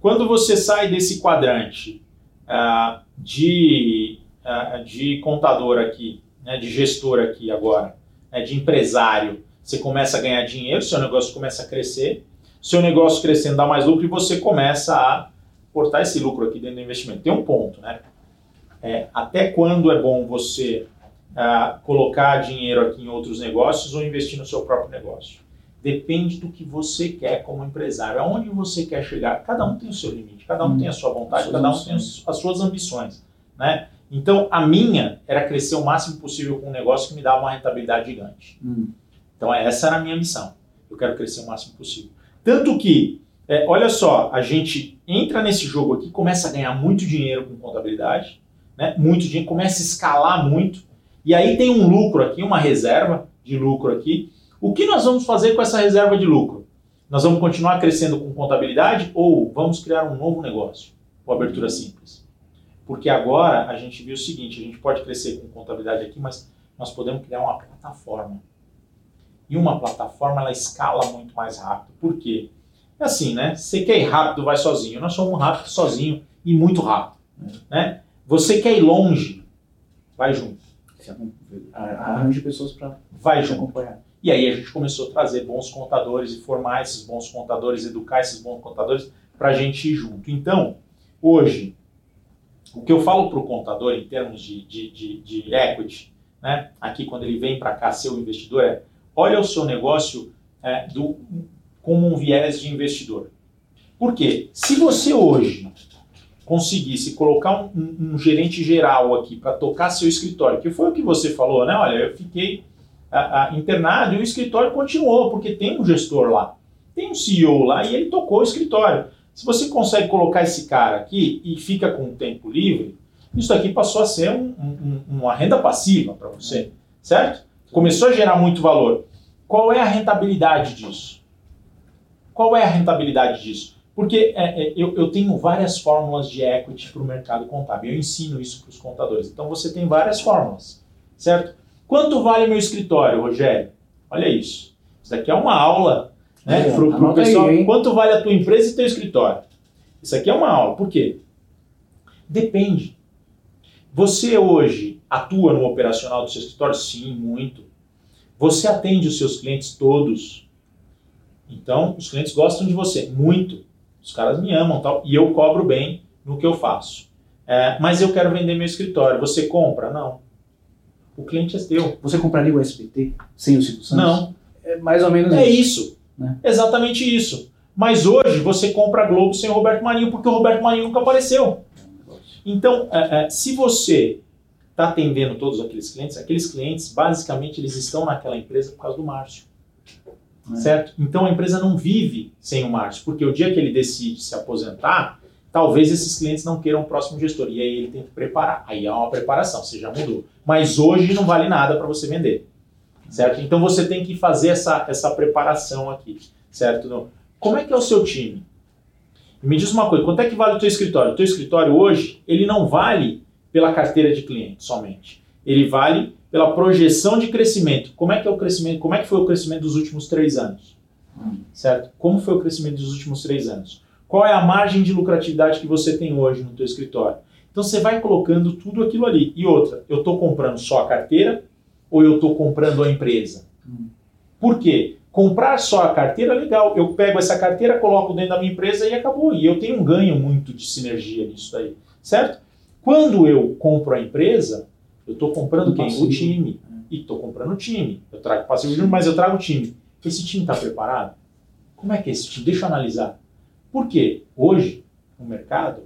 Quando você sai desse quadrante uh, de, uh, de contador aqui, né, de gestor aqui agora, né, de empresário, você começa a ganhar dinheiro, seu negócio começa a crescer, seu negócio crescendo dá mais lucro e você começa a portar esse lucro aqui dentro do investimento. Tem um ponto, né? É, até quando é bom você uh, colocar dinheiro aqui em outros negócios ou investir no seu próprio negócio? Depende do que você quer como empresário, aonde você quer chegar. Cada um tem o seu limite, cada um hum, tem a sua vontade, cada um tem as suas ambições, né? Então, a minha era crescer o máximo possível com um negócio que me dava uma rentabilidade gigante. Hum. Então, essa era a minha missão. Eu quero crescer o máximo possível. Tanto que, é, olha só, a gente entra nesse jogo aqui, começa a ganhar muito dinheiro com contabilidade, né? muito dinheiro, começa a escalar muito, e aí tem um lucro aqui, uma reserva de lucro aqui. O que nós vamos fazer com essa reserva de lucro? Nós vamos continuar crescendo com contabilidade ou vamos criar um novo negócio com abertura simples? Porque agora a gente viu o seguinte: a gente pode crescer com contabilidade aqui, mas nós podemos criar uma plataforma. E uma plataforma ela escala muito mais rápido. Por quê? É assim, né? Você quer ir rápido, vai sozinho. Nós somos rápido sozinho e muito rápido. Né? Você quer ir longe, vai junto. Arranje pessoas para vai junto. acompanhar. E aí a gente começou a trazer bons contadores e formar esses bons contadores, educar esses bons contadores para a gente ir junto. Então, hoje, o que eu falo para o contador em termos de, de, de, de equity, né, aqui quando ele vem para cá ser o investidor, é olha o seu negócio é, do, como um viés de investidor. Por quê? Se você hoje conseguisse colocar um, um, gerente geral aqui para tocar seu escritório, que foi o que você falou, né? Olha, eu fiquei a, a, internado e o escritório continuou, porque tem um gestor lá, tem um CEO lá e ele tocou o escritório. Se você consegue colocar esse cara aqui e fica com o tempo livre, isso aqui passou a ser um, uma renda passiva para você, certo? Começou a gerar muito valor. Qual é a rentabilidade disso? Qual é a rentabilidade disso? Porque é, é, eu, eu tenho várias fórmulas de equity para o mercado contábil. Eu ensino isso para os contadores. Então você tem várias fórmulas, certo? Quanto vale meu escritório, Rogério? Olha isso. Isso daqui é uma aula né, É, para o aí, pessoal. hein? quanto vale a tua empresa e teu escritório? Isso aqui é uma aula. Por quê? Depende. Você hoje atua no operacional do seu escritório? Sim, muito. Você atende os seus clientes todos. Então, os clientes gostam de você, muito. Os caras me amam tal, e eu cobro bem no que eu faço. É, mas eu quero vender meu escritório. Você compra? Não. O cliente é teu. Você compraria o SBT sem o Silvio Santos? Não. É mais ou menos É isso. Né? Exatamente isso. Mas hoje você compra a Globo sem o Roberto Marinho, porque o Roberto Marinho nunca apareceu. Então, é, é, se você está atendendo todos aqueles clientes, aqueles clientes, basicamente, eles estão naquela empresa por causa do Márcio. É. Certo? Então, a empresa não vive sem o Márcio, porque o dia que ele decide se aposentar, talvez esses clientes não queiram o próximo gestor. E aí ele tem que preparar. Aí há uma preparação, você já mudou. Mas hoje não vale nada para você vender. Certo? Então, você tem que fazer essa, essa preparação aqui. Certo? Não. Como é que é o seu time? Me diz uma coisa, quanto é que vale o teu escritório? O teu escritório hoje, ele não vale pela carteira de cliente somente. Ele vale pela projeção de crescimento. Como é que é o crescimento? Como é que foi o crescimento dos últimos três anos? Certo? Como foi o crescimento dos últimos três anos? Qual é a margem de lucratividade que você tem hoje no teu escritório? Então você vai colocando tudo aquilo ali. E outra, eu estou comprando só a carteira ou eu estou comprando a empresa? Por quê? Comprar só a carteira legal. Eu pego essa carteira, coloco dentro da minha empresa e acabou. E eu tenho um ganho muito de sinergia nisso daí. Certo? Quando eu compro a empresa, eu estou comprando quem? passivo. O time. E estou comprando o time. Eu trago passivo de juros, mas eu trago o time. Esse time está preparado? Como é que é esse time? Deixa eu analisar. Por quê? Hoje, no mercado,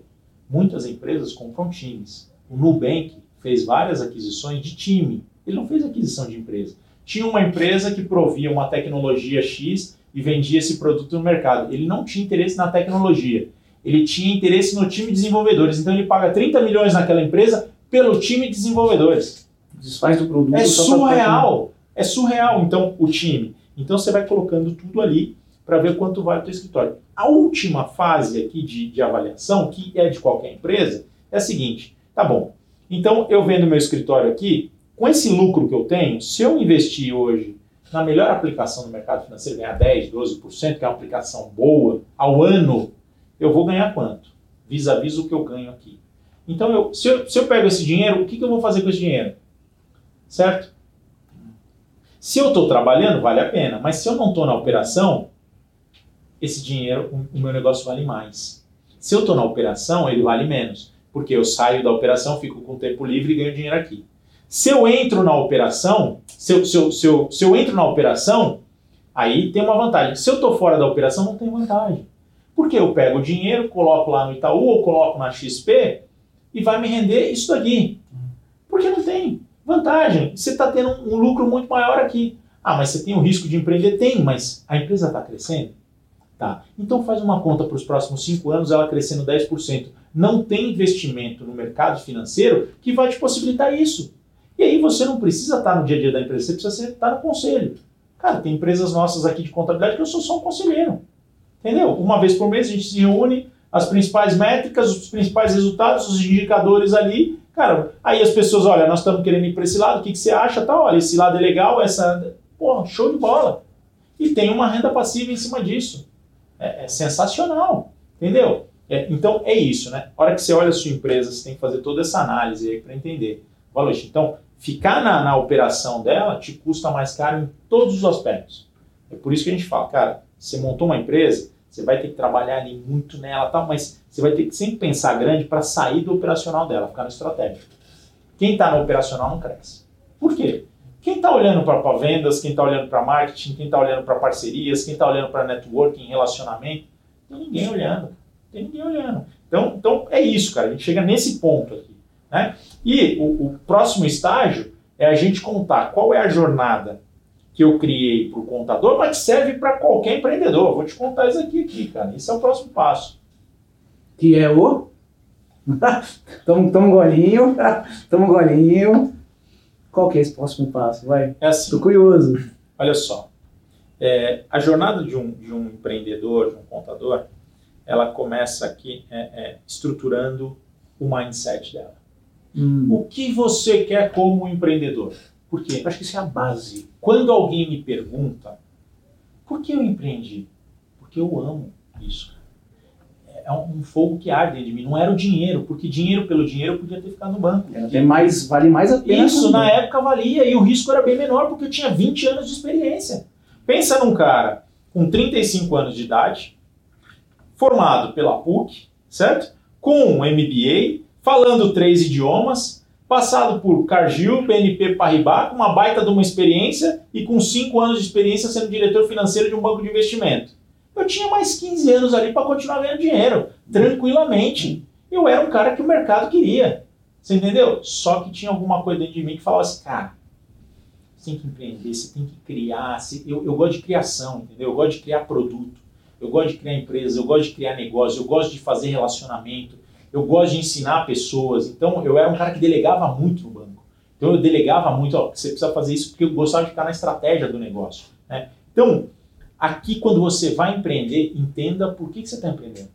muitas empresas compram times. O Nubank fez várias aquisições de time. Ele não fez aquisição de empresa. Tinha uma empresa que provia uma tecnologia X e vendia esse produto no mercado. Ele não tinha interesse na tecnologia. Ele tinha interesse no time de desenvolvedores. Então ele paga 30 milhões naquela empresa pelo time de desenvolvedores. Desfaz do produto. É pra- surreal. É surreal, então, o time. Então você vai colocando tudo ali para ver quanto vale o teu escritório. A última fase aqui de, de avaliação, que é de qualquer empresa, é a seguinte: tá bom. Então eu vendo meu escritório aqui, com esse lucro que eu tenho, se eu investir hoje na melhor aplicação do mercado financeiro, ganhar 10, 12%, que é uma aplicação boa, ao ano, eu vou ganhar quanto? Vis-a-vis o que eu ganho aqui. Então, eu, se, eu, se eu pego esse dinheiro, o que, que eu vou fazer com esse dinheiro? Certo? Se eu estou trabalhando, vale a pena. Mas se eu não estou na operação, esse dinheiro, o, meu negócio vale mais. Se eu estou na operação, ele vale menos. Porque eu saio da operação, fico com tempo livre e ganho dinheiro aqui. Se eu entro na operação, se eu, se eu, se eu, se eu entro na operação, aí tem uma vantagem. Se eu estou fora da operação, não tem vantagem. Porque eu pego o dinheiro, coloco lá no Itaú ou coloco na XP e vai me render isso daqui. Porque não tem vantagem. Você está tendo um, lucro muito maior aqui. Ah, mas você tem o risco de empreender? Tem, mas a empresa está crescendo? Tá. Então faz uma conta para os próximos cinco anos, ela crescendo 10%. Não tem investimento no mercado financeiro que vai te possibilitar isso. E aí você não precisa estar no dia a dia da empresa, você precisa estar no conselho. Cara, tem empresas nossas aqui de contabilidade que eu sou só um conselheiro. Entendeu? Uma vez por mês a gente se reúne, as principais métricas, os principais resultados, os indicadores ali. Cara, aí as pessoas, olha, nós estamos querendo ir para esse lado, o que, que você acha? Tá, olha, esse lado é legal, essa. Pô, show de bola. E tem uma renda passiva em cima disso. É, é sensacional. Entendeu? É, então é isso, né? A hora que você olha a sua empresa, você tem que fazer toda essa análise aí para entender. Valor. Então, ficar na, na operação dela te custa mais caro em todos os aspectos. É por isso que a gente fala, cara, você montou uma empresa, você vai ter que trabalhar ali muito nela, tal, mas você vai ter que sempre pensar grande para sair do operacional dela, ficar no estratégico. Quem está no operacional não cresce. Por quê? Quem está olhando para vendas, quem está olhando para marketing, quem está olhando para parcerias, quem está olhando para networking, relacionamento, tem ninguém olhando. Tem ninguém olhando. Então, então é isso, cara. A gente chega nesse ponto aqui. Né? E o, o próximo estágio é a gente contar qual é a jornada que eu criei para o contador, mas serve para qualquer empreendedor. Vou te contar isso aqui, aqui, cara. Esse é o próximo passo. Que é o. toma, toma um golinho. Toma um golinho. Qual que é esse próximo passo? Vai. É assim, Tô curioso. olha só. É, a jornada de um, de um empreendedor, de um contador, ela começa aqui é, é, estruturando o mindset dela. Hum. O que você quer como empreendedor? Por quê? Eu acho que isso é a base. Quando alguém me pergunta por que eu empreendi? Porque eu amo isso. É um fogo que arde dentro de mim. Não era o dinheiro, porque dinheiro pelo dinheiro eu podia ter ficado no banco. É mais, vale mais a pena. Isso na época valia e o risco era bem menor porque eu tinha 20 anos de experiência. Pensa num cara com 35 anos de idade, formado pela PUC, certo? Com um MBA, falando três idiomas, passado por Cargill, BNP Paribas, com uma baita de uma experiência e com 5 anos de experiência sendo diretor financeiro de um banco de investimento. Eu tinha mais 15 anos ali para continuar ganhando dinheiro, tranquilamente. Eu era um cara que o mercado queria. Você entendeu? Só que tinha alguma coisa dentro de mim que falava assim, cara, você tem que empreender, você tem que criar. Eu, eu gosto de criação, entendeu? Eu gosto de criar produto, eu gosto de criar empresa, eu gosto de criar negócio, eu gosto de fazer relacionamento, eu gosto de ensinar pessoas. Então, eu era um cara que delegava muito no banco. Então, eu delegava muito, ó, você precisa fazer isso porque eu gostava de ficar na estratégia do negócio. Né? Então, aqui, quando você vai empreender, entenda por que, que você está empreendendo.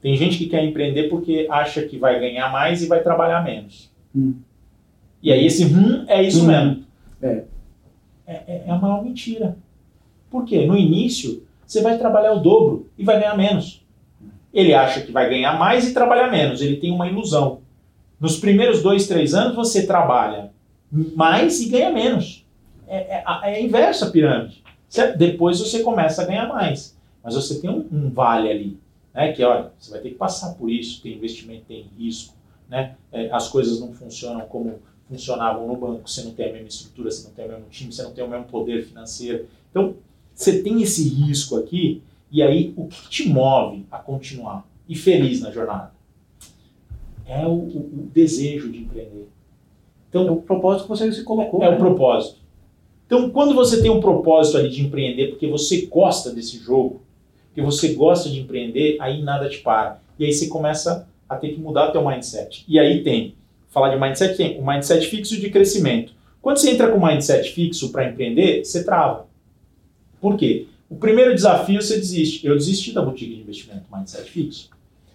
Tem gente que quer empreender porque acha que vai ganhar mais e vai trabalhar menos. Hum. E aí, esse hum é isso Hum. mesmo. É. É, é- é a maior mentira. Por quê? No início, você vai trabalhar o dobro e vai ganhar menos. Ele acha que vai ganhar mais e trabalhar menos. Ele tem uma ilusão. Nos primeiros dois, três anos, você trabalha mais e ganha menos. É, é, é inversa a pirâmide. Certo? Depois você começa a ganhar mais. Mas você tem um, um vale ali. Né? Que, olha, você vai ter que passar por isso. Tem investimento, tem risco. Né? É, as coisas não funcionam como funcionavam no banco. Você não tem a mesma estrutura, você não tem o mesmo time, você não tem o mesmo poder financeiro. Então, você tem esse risco aqui. E aí, o que te move a continuar e feliz na jornada? É o, o- o desejo de empreender. É o propósito que você se colocou. É né? o propósito. Então, quando você tem um propósito ali de empreender, porque você gosta desse jogo, porque você gosta de empreender, aí nada te para. E aí você começa a ter que mudar teu mindset. E aí tem, falar de mindset, tem o mindset fixo de crescimento. Quando você entra com o mindset fixo para empreender, você trava. Por quê? O primeiro desafio você desiste. Eu desisti da boutique de investimento, mindset fixo.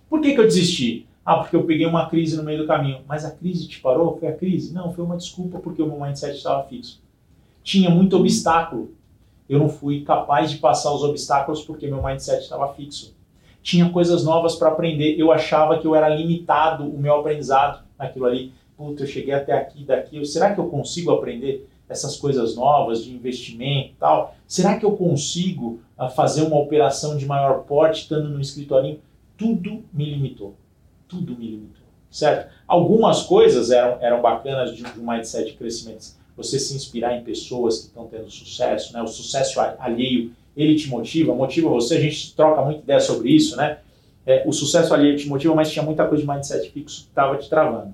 Por que, que eu desisti? Ah, porque eu peguei uma crise no meio do caminho. Mas a crise te parou? Foi a crise? Não, foi uma desculpa porque o meu mindset estava fixo. Tinha muito obstáculo. Eu não fui capaz de passar os obstáculos porque meu mindset estava fixo. Tinha coisas novas para aprender. Eu achava que eu era limitado o meu aprendizado naquilo ali. Puta, eu cheguei até aqui, daqui. Será que eu consigo aprender essas coisas novas de investimento e tal? Será que eu consigo ah, fazer uma operação de maior porte estando no escritorinho? Tudo me limitou. Tudo me limitou. Certo? Algumas coisas eram, eram bacanas de, de um mindset de crescimento. Você se inspirar em pessoas que estão tendo sucesso, né? O sucesso alheio, ele te motiva, motiva você. A gente troca muita ideia sobre isso, né? É, o sucesso alheio te motiva, mas tinha muita coisa de mindset fixo que estava te travando.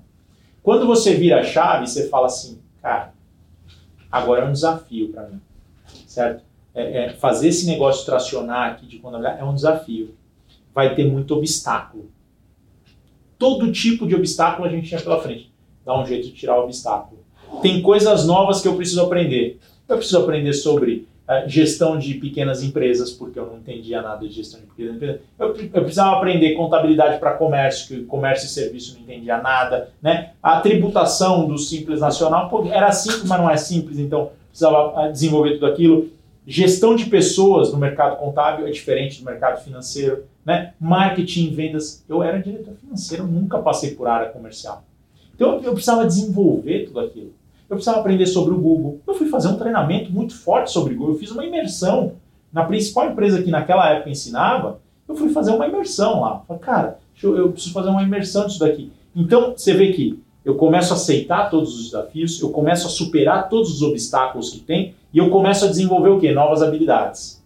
Quando você vira a chave, você fala assim, cara, agora é um desafio para mim, certo? É, é, fazer esse negócio tracionar aqui de contabilidade é um desafio. Vai ter muito obstáculo. Todo tipo de obstáculo a gente tinha pela frente. Dá um jeito de tirar o obstáculo. Tem coisas novas que eu preciso aprender. Eu preciso aprender sobre gestão de pequenas empresas, porque eu não entendia nada de gestão de pequenas empresas. Eu, eu precisava aprender contabilidade para comércio, que comércio e serviço não entendia nada. Né? A tributação do Simples Nacional pô, era simples, mas não é simples, então precisava ah, desenvolver tudo aquilo. Gestão de pessoas no mercado contábil é diferente do mercado financeiro. Né? Marketing, vendas. Eu era diretor financeiro, nunca passei por área comercial. Então eu precisava desenvolver tudo aquilo. Eu precisava aprender sobre o Google. Eu fui fazer um treinamento muito forte sobre o Google. Eu fiz uma imersão na principal empresa que naquela época ensinava. Eu fui fazer uma imersão lá. Falei, cara, eu, eu preciso fazer uma imersão disso daqui. Então você vê que eu começo a aceitar todos os desafios, eu começo a superar todos os obstáculos que tem e eu começo a desenvolver o quê? Novas habilidades.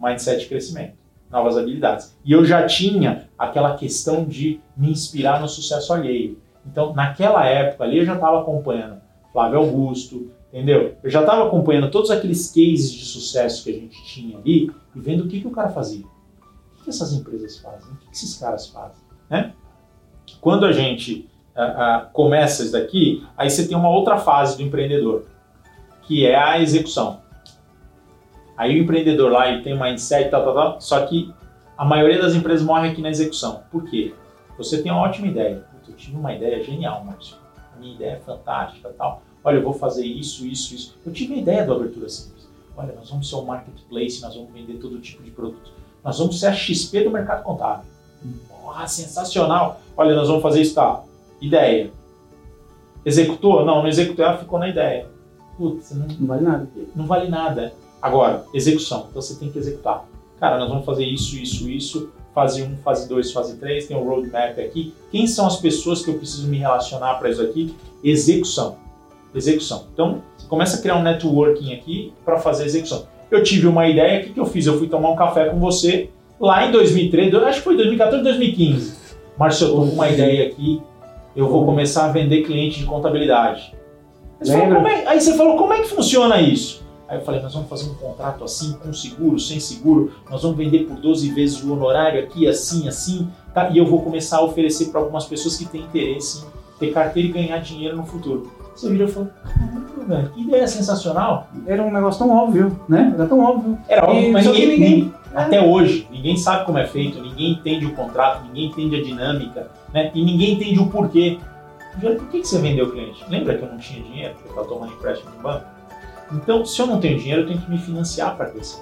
Mindset de crescimento. Novas habilidades. E eu já tinha aquela questão de me inspirar no sucesso alheio. Então, naquela época ali, eu já estava acompanhando Flávio Augusto, entendeu? Eu já estava acompanhando todos aqueles cases de sucesso que a gente tinha ali e vendo o que, que o cara fazia. O que, que essas empresas fazem? O que, que esses caras fazem? Né? Quando a gente começa isso daqui, aí você tem uma outra fase do empreendedor, que é a execução. Aí o empreendedor lá ele tem um mindset, tal, tal, tal, só que A maioria das empresas morre aqui na execução. Por quê? Você tem uma ótima ideia. Eu tive uma ideia genial, Márcio. Minha ideia é fantástica tal. Olha, eu vou fazer isso, isso, isso. Eu tive a ideia do Abertura Simples. Olha, nós vamos ser um marketplace, nós vamos vender todo tipo de produto. Nós vamos ser a XP do mercado contábil. Porra, sensacional. Olha, nós vamos fazer isso, tá? Ideia. Executou? Não, não executou, ela ficou na ideia. Putz, não, Não vale nada. não vale nada. Agora, execução. Então você tem que executar. Cara, nós vamos fazer isso, isso, isso. Fase 1, fase 2, fase 3. Tem um roadmap aqui. Quem são as pessoas que eu preciso me relacionar para isso aqui? Execução. Execução. Então, você começa a criar um networking aqui para fazer execução. Eu tive uma ideia, o que, que eu fiz? Eu fui tomar um café com você lá em 2013, eu acho que foi 2014, 2015. Márcio, eu tô com uma ideia aqui, eu vou começar a vender cliente de contabilidade. Aí você, falou, é, aí você falou, como é que funciona isso? Aí eu falei, nós vamos fazer um contrato assim, com seguro, sem seguro, nós vamos vender por 12 vezes o honorário aqui, assim, assim, tá? e eu vou começar a oferecer para algumas pessoas que têm interesse em ter carteira e ganhar dinheiro no futuro. Você virou e falou, caramba, que ideia sensacional. Era um negócio tão óbvio, né? Era tão óbvio. Era óbvio, E- mas ninguém, ninguém- até hoje, ninguém sabe como é feito, ninguém entende o contrato, ninguém entende a dinâmica, né? E ninguém entende o porquê. Por que, que você vendeu o cliente? Lembra que eu não tinha dinheiro, eu estava tomando empréstimo no banco? Então, se eu não tenho dinheiro, eu tenho que me financiar para crescer.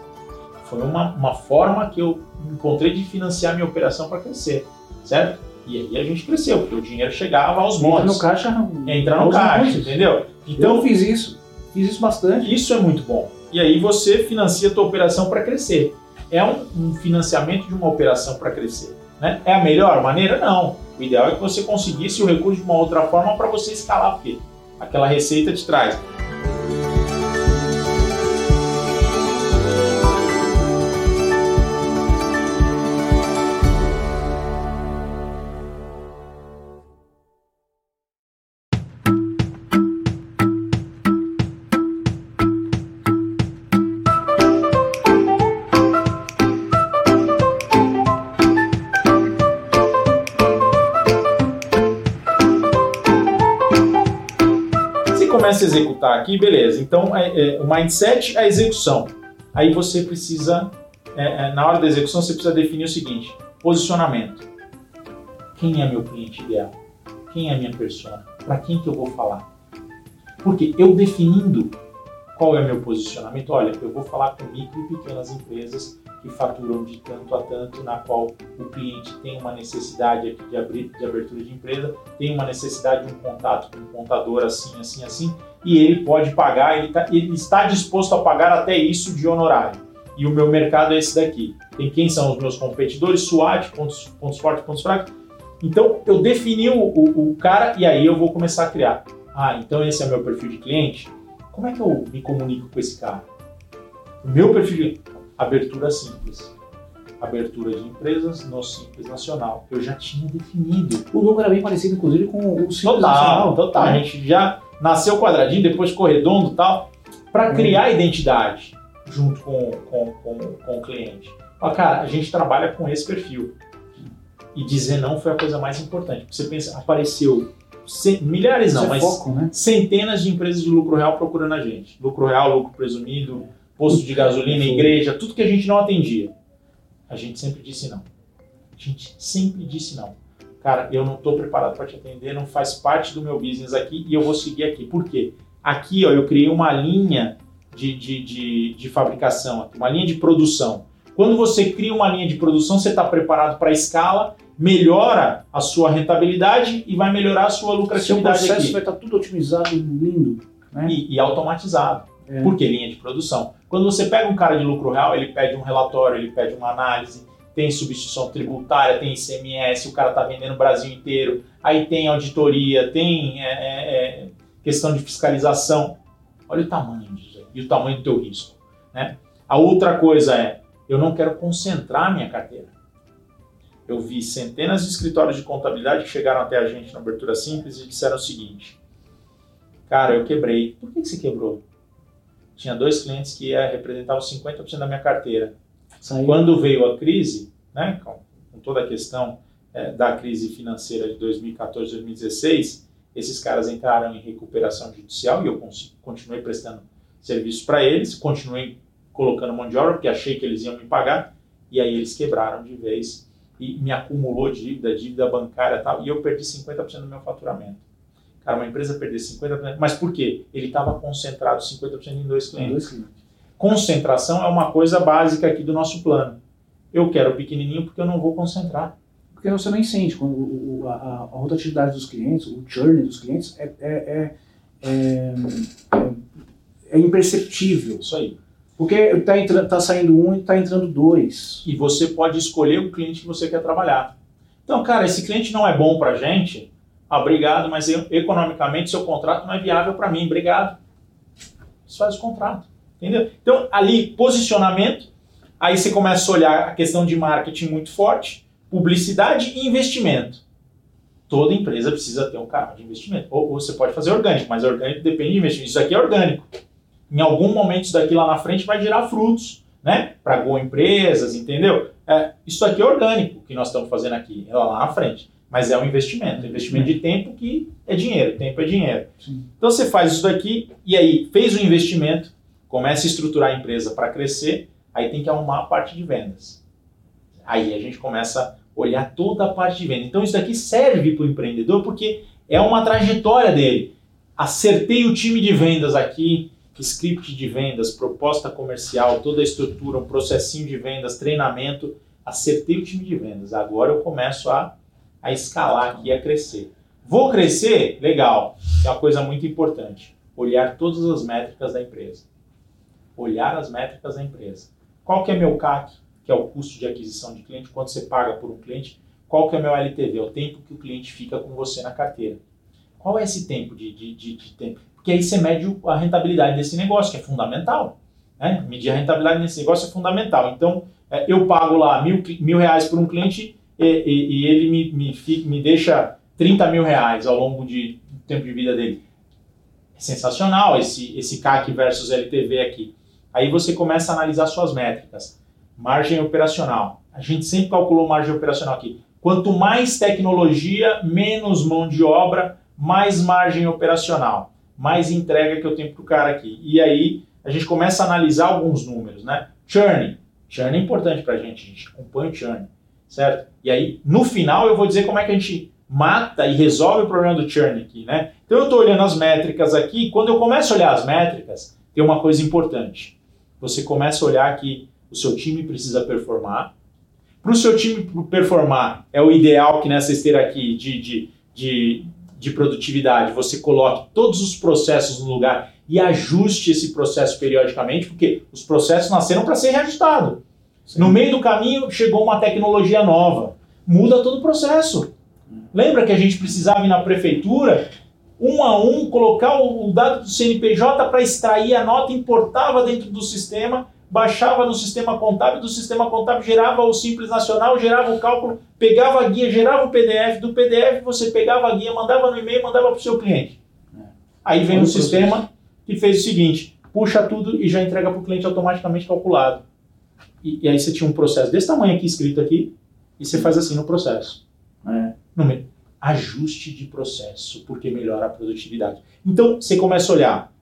Foi uma, uma forma que eu encontrei de financiar minha operação para crescer, certo? E aí a gente cresceu, porque o dinheiro chegava aos Entra montes. no caixa. Entra no caixa, montes. entendeu? Então Então, eu fiz isso. Fiz isso bastante. isso é muito bom. E aí você financia a tua operação para crescer. É um, um financiamento de uma operação para crescer. Né? É a melhor maneira? Não. O ideal é que você conseguisse o recurso de uma outra forma para você escalar, porque aquela receita te traz. Executar aqui, beleza. Então, é, é, o mindset é a execução. Aí você precisa, é, é, na hora da execução, você precisa definir o seguinte: posicionamento. Quem é meu cliente ideal? Quem é minha persona? Para quem que eu vou falar? Porque eu definindo qual é meu posicionamento, olha, eu vou falar com micro e pequenas empresas que faturam de tanto a tanto, na qual o cliente tem uma necessidade aqui de, abrir, de abertura de empresa, tem uma necessidade de um contato com um contador assim, assim, assim, e ele pode pagar, ele, tá- ele está disposto a pagar até isso de honorário. E o meu mercado é esse daqui. Tem quem são os meus competidores, SWAT, pontos, pontos fortes, pontos fracos. Então, eu defini o, o, o cara e aí eu vou começar a criar. Ah, então esse é meu perfil de cliente? Como é que eu me comunico com esse cara? O meu perfil de abertura simples. Abertura de empresas no Simples Nacional. Eu já tinha definido. O logo era bem parecido, inclusive, com o Simples Total, Nacional. total. A gente já nasceu quadradinho, depois ficou redondo e tal, para criar identidade junto com, com, com, com o cliente. Ó, cara, a gente trabalha com esse perfil. E dizer não foi a coisa mais importante. Você pensa, apareceu ce- milhares não, é mas foco, né? centenas de empresas de lucro real procurando a gente. Lucro real, lucro presumido, posto de gasolina, igreja, tudo que a gente não atendia. A gente sempre disse não. A gente sempre disse não. Cara, eu não estou preparado para te atender, não faz parte do meu business aqui e eu vou seguir aqui. Por quê? Aqui ó, eu criei uma linha de, de, de, de fabricação, uma linha de produção. Quando você cria uma linha de produção, você está preparado para a escala, melhora a sua rentabilidade e vai melhorar a sua Seu lucratividade processo aqui vai estar tudo otimizado, lindo. Né? e, e automatizado. É. Por que linha de produção? Quando você pega um cara de lucro real, ele pede um relatório, ele pede uma análise, tem substituição tributária, tem ICMS, o cara está vendendo o Brasil inteiro, aí tem auditoria, tem é, é, é, questão de fiscalização. Olha o tamanho disso aí, e o tamanho do teu risco. Né? A outra coisa é, eu não quero concentrar minha carteira. Eu vi centenas de escritórios de contabilidade que chegaram até a gente na abertura simples e disseram o seguinte: Cara, eu quebrei. Por que, que você quebrou? Tinha dois clientes que ia representavam 50% da minha carteira. Saiu. Quando veio a crise, né, com, com toda a questão eh, da crise financeira de 2014, 2016, esses caras entraram em recuperação judicial e eu continuei prestando serviço para eles, continuei colocando mão de obra porque achei que eles iam me pagar E aí eles quebraram de vez e me acumulou dívida, dívida bancária e tal, e eu perdi 50% do meu faturamento. Cara, uma empresa perder 50%, mas por quê? Ele estava concentrado 50% em dois clientes. Dois clientes. Concentração é uma coisa básica aqui do nosso plano. Eu quero pequenininho porque eu não vou concentrar. Porque você não incende. Quando o, o- a, a rotatividade dos clientes, o churn dos clientes é, é, é, é, é- imperceptível. Isso aí. Porque está entrando, tá saindo um e está entrando dois. E você pode escolher o cliente que você quer trabalhar. Então, cara, esse cliente não é bom pra gente, ah, obrigado, mas economicamente seu contrato não é viável para mim, obrigado. Você faz o contrato, entendeu? Então, ali, posicionamento, aí você começa a olhar a questão de marketing muito forte, publicidade e investimento. Toda empresa precisa ter um canal de investimento. Ou, ou você pode fazer orgânico, mas orgânico depende de investimento. Isso aqui é orgânico. Em algum momento isso daqui lá na frente vai gerar frutos, né? Para boas empresas, entendeu? É, isso aqui é orgânico que nós estamos fazendo aqui, é lá na frente. Mas é um investimento, investimento de tempo que é dinheiro, tempo é dinheiro. Sim. Então você faz isso daqui e aí fez o investimento, começa a estruturar a empresa para crescer, aí tem que arrumar a parte de vendas. Aí a gente começa a olhar toda a parte de venda. Então isso daqui serve para o empreendedor porque é uma trajetória dele. Acertei o time de vendas aqui, script de vendas, proposta comercial, toda a estrutura, um processinho de vendas, treinamento. Acertei o time de vendas. Agora eu começo a, a escalar aqui, a crescer. Vou crescer? Legal. É uma coisa muito importante. Olhar todas as métricas da empresa. Olhar as métricas da empresa. Qual que é meu CAC, que é o custo de aquisição de cliente, quanto você paga por um cliente? Qual que é meu LTV, o tempo que o cliente fica com você na carteira? Qual é esse tempo de, de, de, de tempo? Porque aí você mede a rentabilidade desse negócio, que é fundamental. Né? Medir a rentabilidade desse negócio é fundamental. Então, é, eu pago lá mil, mil reais por um cliente e, e- e ele me, me, me deixa 30 mil reais ao longo de, do tempo de vida dele. É sensacional esse, esse CAC versus LTV aqui. Aí você começa a analisar suas métricas. Margem operacional. A gente sempre calculou margem operacional aqui. Quanto mais tecnologia, menos mão de obra, mais margem operacional, mais entrega que eu tenho para o cara aqui. E aí a gente começa a analisar alguns números, né? Churn. Churn é importante para a gente, a gente acompanha o churn, certo? E aí, no final, eu vou dizer como é que a gente mata e resolve o problema do churn aqui, né? Então eu estou olhando as métricas aqui, quando eu começo a olhar as métricas, tem uma coisa importante. Você começa a olhar que o seu time precisa performar. Para o seu time performar, é o ideal que nessa esteira aqui de, de, de, de produtividade você coloque todos os processos no lugar e ajuste esse processo periodicamente, porque os processos nasceram para ser reajustados. No meio do caminho chegou uma tecnologia nova, muda todo o processo. Lembra que a gente precisava ir na prefeitura, um a um, colocar o dado do CNPJ para extrair a nota, importava dentro do sistema, baixava no sistema contábil, do sistema contábil gerava o Simples Nacional, gerava o cálculo, pegava a guia, gerava o PDF, do PDF você pegava a guia, mandava no e-mail, mandava para o seu cliente. Aí vem um sistema que fez o seguinte, puxa tudo e já entrega para o cliente automaticamente calculado. E, e aí você tinha um processo desse tamanho aqui, escrito aqui, e você faz assim no processo. É. No. Ajuste de processo, porque melhora a produtividade. Então, você começa a olhar.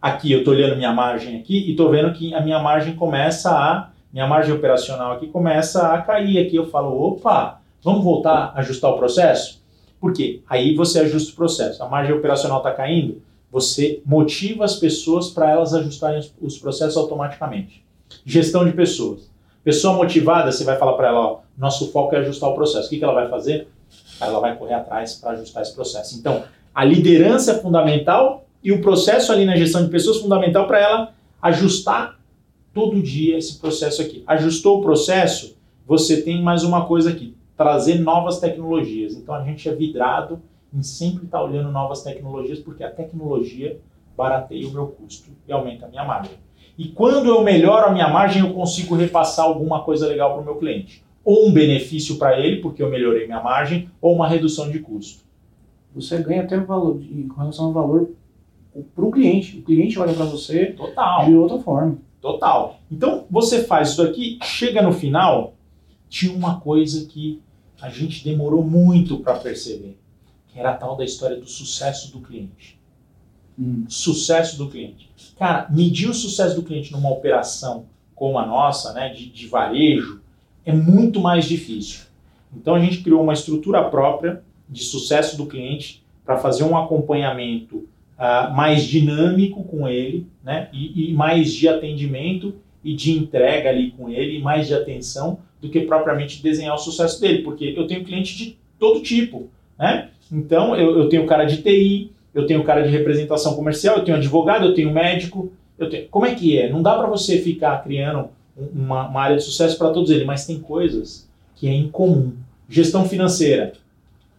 Aqui, eu estou olhando minha margem aqui e estou vendo que a minha margem começa a. Minha margem operacional aqui começa a cair. Aqui eu falo, opa, vamos voltar a ajustar o processo? Por quê? Aí você ajusta o processo. A margem operacional está caindo, você motiva as pessoas para elas ajustarem os processos automaticamente. Gestão de pessoas. Pessoa motivada, você vai falar para ela, ó, nosso foco é ajustar o processo. O que, que ela vai fazer? Ela vai correr atrás para ajustar esse processo. Então, a liderança é fundamental e o processo ali na gestão de pessoas é fundamental para ela ajustar todo dia esse processo aqui. Ajustou o processo, você tem mais uma coisa aqui, trazer novas tecnologias. Então a gente é vidrado em sempre estar olhando novas tecnologias, porque a tecnologia barateia o meu custo e aumenta a minha margem. E quando eu melhoro a minha margem, eu consigo repassar alguma coisa legal para o meu cliente. Ou um benefício para ele, porque eu melhorei minha margem, ou uma redução de custo. Você ganha até valor, em relação ao valor para o cliente. O cliente olha para você Total. de outra forma. Total. Então, você faz isso aqui, chega no final, tinha uma coisa que a gente demorou muito para perceber, que era a tal da história do sucesso do cliente. Hum. Sucesso do cliente. Cara, medir o sucesso do cliente numa operação como a nossa, né, de, de varejo, é muito mais difícil. Então a gente criou uma estrutura própria de sucesso do cliente para fazer um acompanhamento uh, mais dinâmico com ele, né, e, e mais de atendimento e de entrega ali com ele, e mais de atenção do que propriamente desenhar o sucesso dele, porque eu tenho cliente de todo tipo, né? Então eu, eu tenho cara de TI, eu tenho cara de representação comercial, eu tenho advogado, eu tenho médico, eu tenho... como é que é? Não dá para você ficar criando uma, uma área de sucesso para todos eles, mas tem coisas que é incomum. Gestão financeira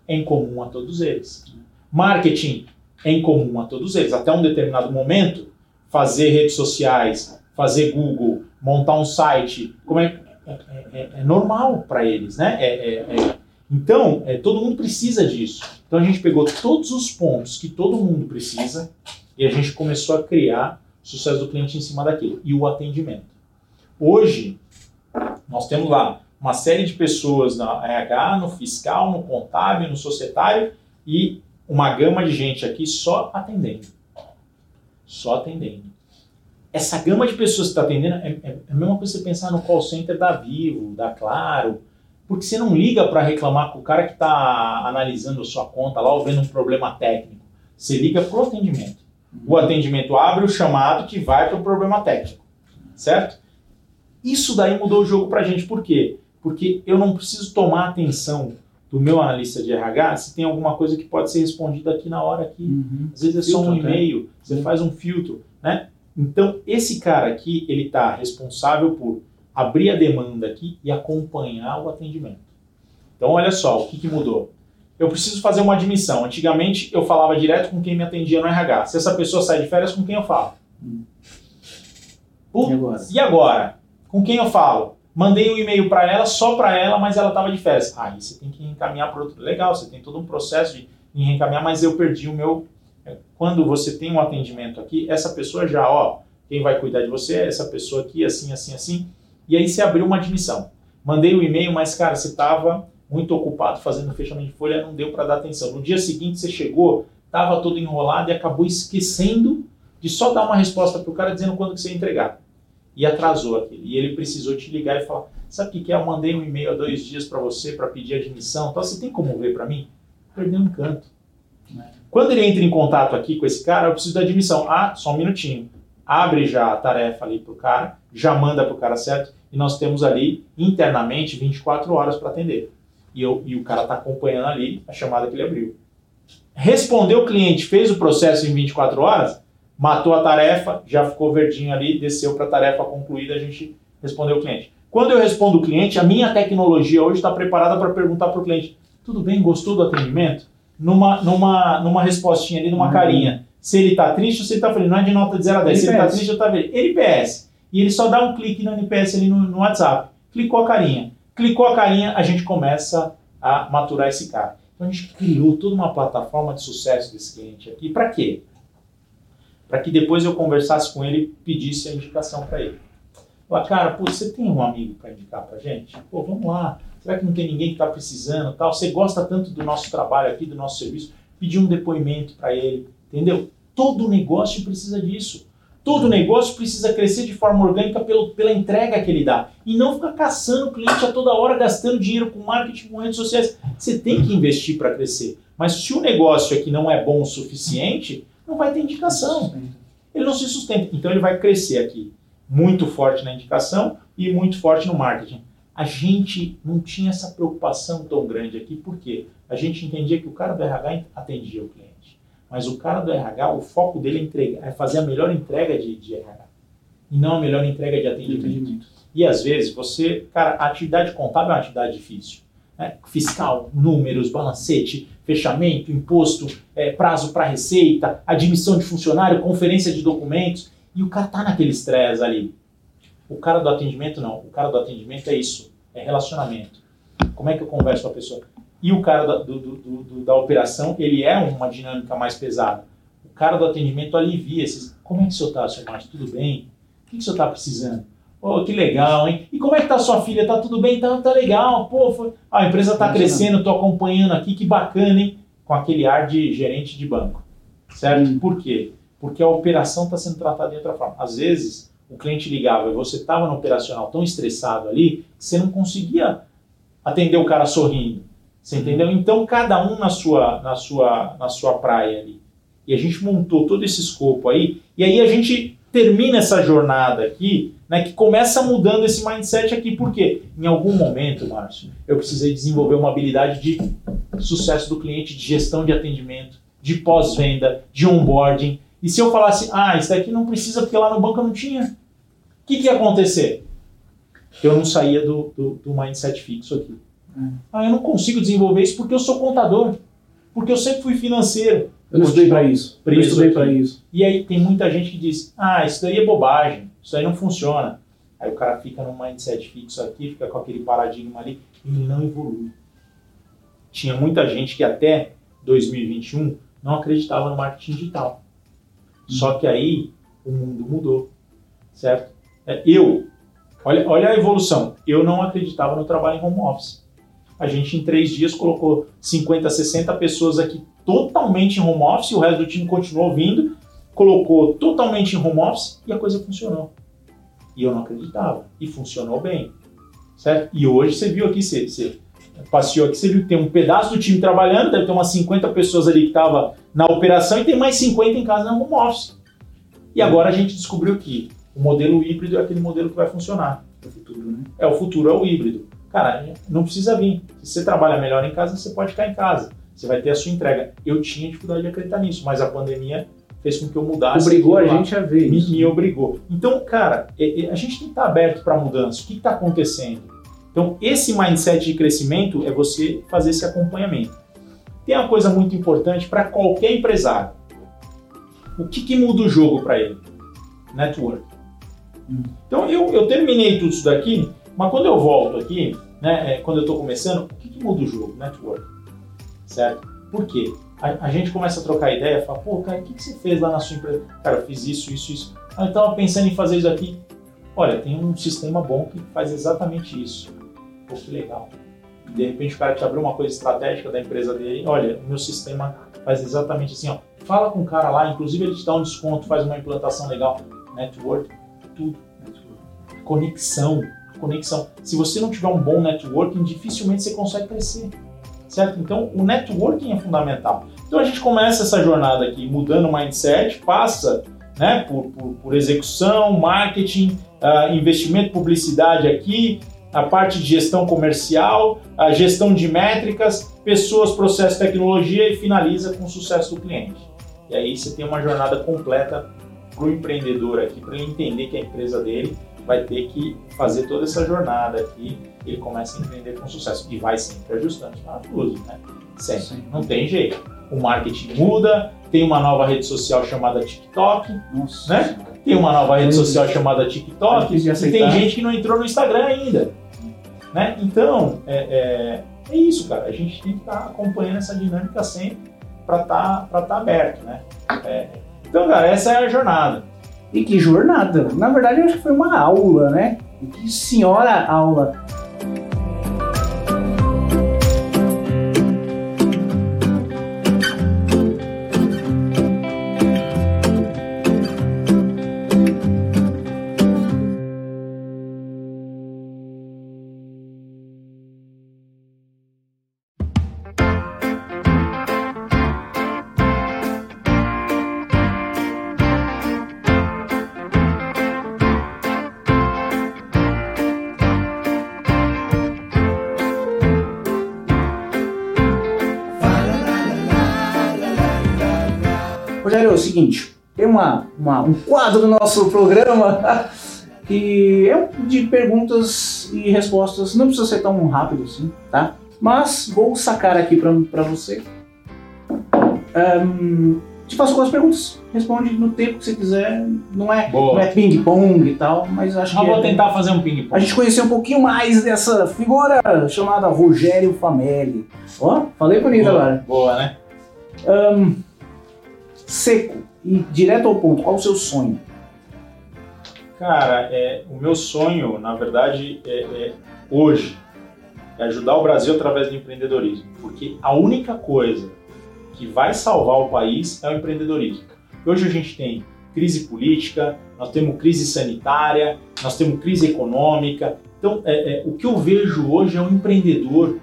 é incomum a todos eles. Marketing é incomum a todos eles. Até um determinado momento, fazer redes sociais, fazer Google, montar um site, como é, é, é, é normal para eles, né? É, é, é então, todo mundo precisa disso. Então a gente pegou todos os pontos que todo mundo precisa e a gente começou a criar o sucesso do cliente em cima daquilo e o atendimento. Hoje, nós temos lá uma série de pessoas na RH, no fiscal, no contábil, no societário e uma gama de gente aqui só atendendo. Só atendendo. Essa gama de pessoas que está atendendo é, é, é, a mesma coisa que você pensar no call center da Vivo, da Claro, porque você não liga para reclamar com o cara que está analisando a sua conta lá ou vendo um problema técnico. Você liga para o atendimento. O atendimento abre o chamado que vai para o problema técnico. Certo? Isso daí mudou o jogo para a gente. Por quê? Porque eu não preciso tomar atenção do meu analista de RH se tem alguma coisa que pode ser respondida aqui na hora aqui. Uhum. Às vezes é só um e-mail, você faz um filtro, né? Então, esse cara aqui, ele está responsável por abrir a demanda aqui e acompanhar o atendimento. Então, olha só, o que, que mudou? Eu preciso fazer uma admissão. Antigamente, eu falava direto com quem me atendia no RH. Se essa pessoa sai de férias, com quem eu falo? Hum. e, agora? e agora? Com quem eu falo? Mandei um e-mail para ela, só para ela, mas ela estava de férias. Aí você tem que encaminhar para outro. Legal, você tem todo um processo de reencaminhar, mas eu perdi o meu. É, quando você tem um atendimento aqui, essa pessoa já, ó, quem vai cuidar de você é essa pessoa aqui, assim, assim, assim. E aí você abriu uma admissão. Mandei o um e-mail, mas, cara, você estava muito ocupado fazendo fechamento de folha, não deu para dar atenção. No dia seguinte você chegou, estava todo enrolado e acabou esquecendo de só dar uma resposta para o cara dizendo quando que você ia entregar e atrasou aquilo. E ele precisou te ligar e falar: sabe o que, que é? Eu mandei um e-mail há dois dias para você para pedir admissão. Então, você tem como ver para mim? Perdeu um encanto. Né? Quando ele entra em contato aqui com esse cara, eu preciso da admissão. Ah, só um minutinho. Abre já a tarefa ali para o cara, já manda para o cara certo, e nós temos ali internamente 24 horas para atender. E, eu, e o cara está acompanhando ali a chamada que ele abriu. Respondeu o cliente, fez o processo em 24 horas, matou a tarefa, já ficou verdinho ali, desceu para a tarefa concluída, a gente respondeu o cliente. Quando eu respondo o cliente, a minha tecnologia hoje está preparada para perguntar para o cliente: tudo bem, gostou do atendimento? Numa, numa, numa respostinha ali, numa uhum. carinha. Se ele está triste ou se ele está feliz. Não é de nota de 0 a 10. Se ele está triste ou está feliz. NPS. E ele só dá um clique no NPS ali no, no WhatsApp. Clicou a carinha. Clicou a carinha, a gente começa a maturar esse cara. Então a gente criou toda uma plataforma de sucesso desse cliente aqui. Para quê? para que depois eu conversasse com ele e pedisse a indicação para ele. Falar, cara, pô, você tem um amigo para indicar para gente? Pô, vamos lá. Será que não tem ninguém que está precisando? Tal? Você gosta tanto do nosso trabalho aqui, do nosso serviço? Pedir um depoimento para ele, entendeu? Todo negócio precisa disso. Todo negócio precisa crescer de forma orgânica pelo, pela entrega que ele dá. E não ficar caçando o cliente a toda hora, gastando dinheiro com marketing, com redes sociais. Você tem que investir para crescer. Mas se o negócio aqui não é bom o suficiente, não vai ter indicação. Ele não se sustenta. Então ele vai crescer aqui muito forte na indicação e muito forte no marketing. A gente não tinha essa preocupação tão grande aqui, porque a gente entendia que o cara do RH atendia o cliente. Mas o cara do RH, o foco dele é, entregar, é fazer a melhor entrega de, de RH. E não a melhor entrega de atendimento. de atendimento. E às vezes você, cara, a atividade contábil é uma atividade difícil. Né? Fiscal, números, balancete, fechamento, imposto, é, prazo para receita, admissão de funcionário, conferência de documentos, e o cara tá naquele estresse ali. O cara do atendimento não. O cara do atendimento é isso, é relacionamento. Como é que eu converso com a pessoa? E o cara da, do, do, do, da operação, ele é uma dinâmica mais pesada. O cara do atendimento alivia esses. Como é que o senhor está, senhor Márcio? Tudo bem? O que, que o senhor está precisando? Oh, que legal, hein? E como é que tá sua filha? Tá tudo bem? Tá, tá legal. Pô, foi... a empresa tá crescendo, tô acompanhando aqui, que bacana, hein? Com aquele ar de gerente de banco. Certo? Hum. Por quê? Porque a operação está sendo tratada de outra forma. Às vezes, o cliente ligava e você estava no operacional tão estressado ali, que você não conseguia atender o cara sorrindo. Você entendeu? Então cada um na sua, na sua, na sua praia ali. E a gente montou todo esse escopo aí, e aí a gente termina essa jornada aqui, né, que começa mudando esse mindset aqui, porque em algum momento, Márcio, eu precisei desenvolver uma habilidade de sucesso do cliente, de gestão de atendimento, de pós-venda, de onboarding. E se eu falasse, ah, isso daqui não precisa porque lá no banco eu não tinha, o que, que ia acontecer? Eu não saía do, do, do mindset fixo aqui. Hum. Ah, eu não consigo desenvolver isso porque eu sou contador, porque eu sempre fui financeiro. Eu não estudei para isso. Eu Preso estudei aqui. para isso. E aí tem muita gente que diz, ah, isso daí é bobagem, isso daí não funciona. Aí o cara fica num mindset fixo aqui, fica com aquele paradigma ali, e ele não evolui. Tinha muita gente que até 2021 não acreditava no marketing digital. Só que aí o mundo mudou, certo? É, Eu, olha, olha a evolução, eu não acreditava no trabalho em home office. A gente em três dias colocou 50, 60 pessoas aqui totalmente em home office, o resto do time continuou vindo, colocou totalmente em home office e a coisa funcionou. E eu não acreditava. E funcionou bem. Certo? E hoje você viu aqui, você, você passeou aqui, você viu que tem um pedaço do time trabalhando, deve ter umas 50 pessoas ali que estavam na operação e tem mais 50 em casa no home office. E agora a gente descobriu que o modelo híbrido é aquele modelo que vai funcionar. É o futuro, né? É o futuro, é o híbrido. Cara, não precisa vir. Se você trabalha melhor em casa, você pode ficar em casa. Você vai ter a sua entrega. Eu tinha dificuldade de acreditar nisso, mas a pandemia fez com que eu mudasse. Obrigou a lá. gente a ver me, isso. me obrigou. Então, cara, é- é- a gente tem que estar aberto para mudança. O que está acontecendo? Então, esse mindset de crescimento é você fazer esse acompanhamento. Tem uma coisa muito importante para qualquer empresário. O que, que muda o jogo para ele? Network. Hum. Então, eu, eu terminei tudo isso daqui, mas quando eu volto aqui, né, é, quando eu estou começando, o que, que muda o jogo? Network. Certo? Por quê? A, a gente começa a trocar ideia, fala, pô, cara, o que, que você fez lá na sua empresa? Cara, eu fiz isso, isso, isso. Ah, eu estava pensando em fazer isso aqui. Olha, tem um sistema bom que faz exatamente isso. Pô, que legal. De repente o cara te abriu uma coisa estratégica da empresa dele. Olha, o meu sistema faz exatamente assim, ó. Fala com o cara lá, inclusive ele te dá um desconto, faz uma implantação legal. Network, tudo. Network. Conexão, conexão. Se você não tiver um bom networking, dificilmente você consegue crescer. Certo? Então, o networking é fundamental. Então, a gente começa essa jornada aqui mudando o mindset, passa né, por, por, por execução, marketing, ah, investimento, publicidade aqui, a parte de gestão comercial, a gestão de métricas, pessoas, processo, tecnologia e finaliza com o sucesso do cliente. E aí você tem uma jornada completa para o empreendedor aqui, para ele entender que a empresa dele vai ter que fazer toda essa jornada aqui, ele começa a empreender com sucesso e vai sempre ajustando tudo, né? Sempre, Sim. não tem jeito. O marketing muda, tem uma nova rede social chamada TikTok, Nossa. né? Tem uma nova rede social chamada TikTok e tem gente que não entrou no Instagram ainda. Né? Então, é, é, é isso, cara. A gente tem que estar acompanhando essa dinâmica sempre para estar tá, tá aberto. Né? É, então, cara, essa é a jornada. E que jornada! Na verdade, acho que foi uma aula, né? Que senhora aula! Rogério, é o seguinte, tem uma, uma- um quadro do nosso programa que é de perguntas e respostas, não precisa ser tão rápido assim, tá? Mas vou sacar aqui pra pra você. Ahn, te faço algumas perguntas, responde no tempo que você quiser, não é, Boa. não é ping-pong e tal, mas acho que vou é- tentar fazer um a ping-pong. gente conhecer um pouquinho mais dessa figura chamada Rogério Famelli. Ó, falei bonito agora. Boa, né? Seco e direto ao ponto, qual o seu sonho? Cara, é, o meu sonho, na verdade, é, é hoje é ajudar o Brasil através do empreendedorismo, porque a única coisa que vai salvar o país é o empreendedorismo. Hoje a gente tem crise política, nós temos crise sanitária, nós temos crise econômica. Então, é, é, o que eu vejo hoje é um empreendedor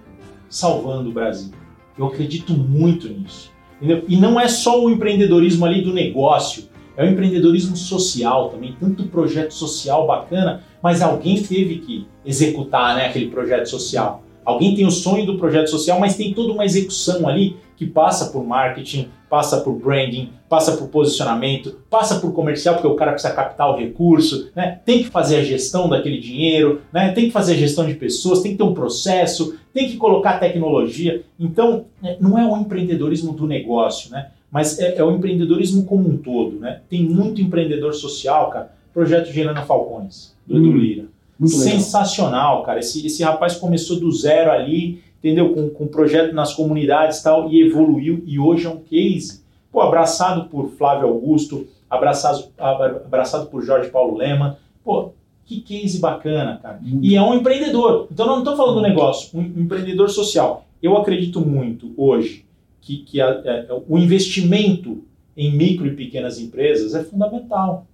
salvando o Brasil. Eu acredito muito nisso. Entendeu? E não é só o empreendedorismo ali do negócio, é o empreendedorismo social também, tanto projeto social bacana, mas alguém teve que executar né, aquele projeto social. Alguém tem o sonho do projeto social, mas tem toda uma execução ali que passa por marketing, passa por branding, passa por posicionamento, passa por comercial, porque o cara precisa captar o recurso, né? tem que fazer a gestão daquele dinheiro, né? tem que fazer a gestão de pessoas, tem que ter um processo, tem que colocar tecnologia. Então, é, não é o empreendedorismo do negócio, né? mas é, é o empreendedorismo como um todo. Né? Tem muito empreendedor social, cara. Projeto Gerana Falcões, do Edu Hum. Lira. Muito legal. Sensacional, cara. Esse, esse rapaz começou do zero ali, entendeu? Com, com projeto nas comunidades e tal, e evoluiu, e hoje é um case. Pô, abraçado por Flávio Augusto, abraçado, abra- abraçado por Jorge Paulo Lema. Pô, que case bacana, cara. Muito. E é um empreendedor. Então, não estou falando do negócio, um empreendedor social. Eu acredito muito hoje que, que a- é, o investimento em micro e pequenas empresas é fundamental.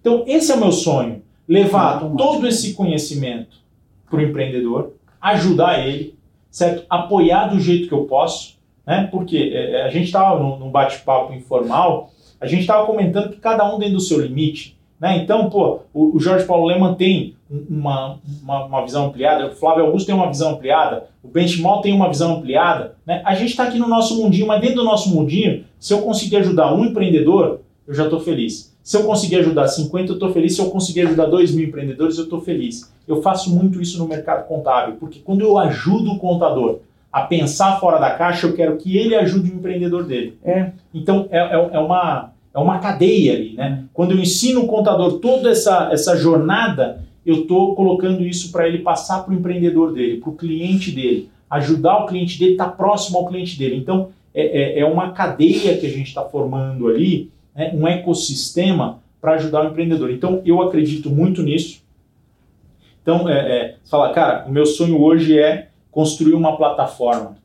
Então, esse é o meu sonho: levar todo esse conhecimento para o empreendedor, ajudar ele, certo? Apoiar do jeito que eu posso, né? Porque é, a gente estava num, bate-papo informal, a gente estava comentando que cada um dentro do seu limite, né? Então, pô, o, Jorge Paulo Leman tem um- uma, uma, uma visão ampliada, o Flávio Augusto tem uma visão ampliada, o Benchimol tem uma visão ampliada, né? A gente está aqui no nosso mundinho, mas dentro do nosso mundinho, se eu conseguir ajudar um empreendedor, eu já estou feliz. Se eu conseguir ajudar 50, eu estou feliz. Se eu conseguir ajudar 2 mil empreendedores, eu estou feliz. Eu faço muito isso no mercado contábil, porque quando eu ajudo o contador a pensar fora da caixa, eu quero que ele ajude o empreendedor dele. É. Então, é, é, é uma, é uma cadeia ali, né? Quando eu ensino o contador toda essa, essa jornada, eu estou colocando isso para ele passar para o empreendedor dele, para o cliente dele, ajudar o cliente dele, estar próximo ao cliente dele. Então, é, é, é uma cadeia que a gente está formando ali, né? um ecossistema para ajudar o empreendedor. Então, eu acredito muito nisso. Então, é, é, fala, cara, o meu sonho hoje é construir uma plataforma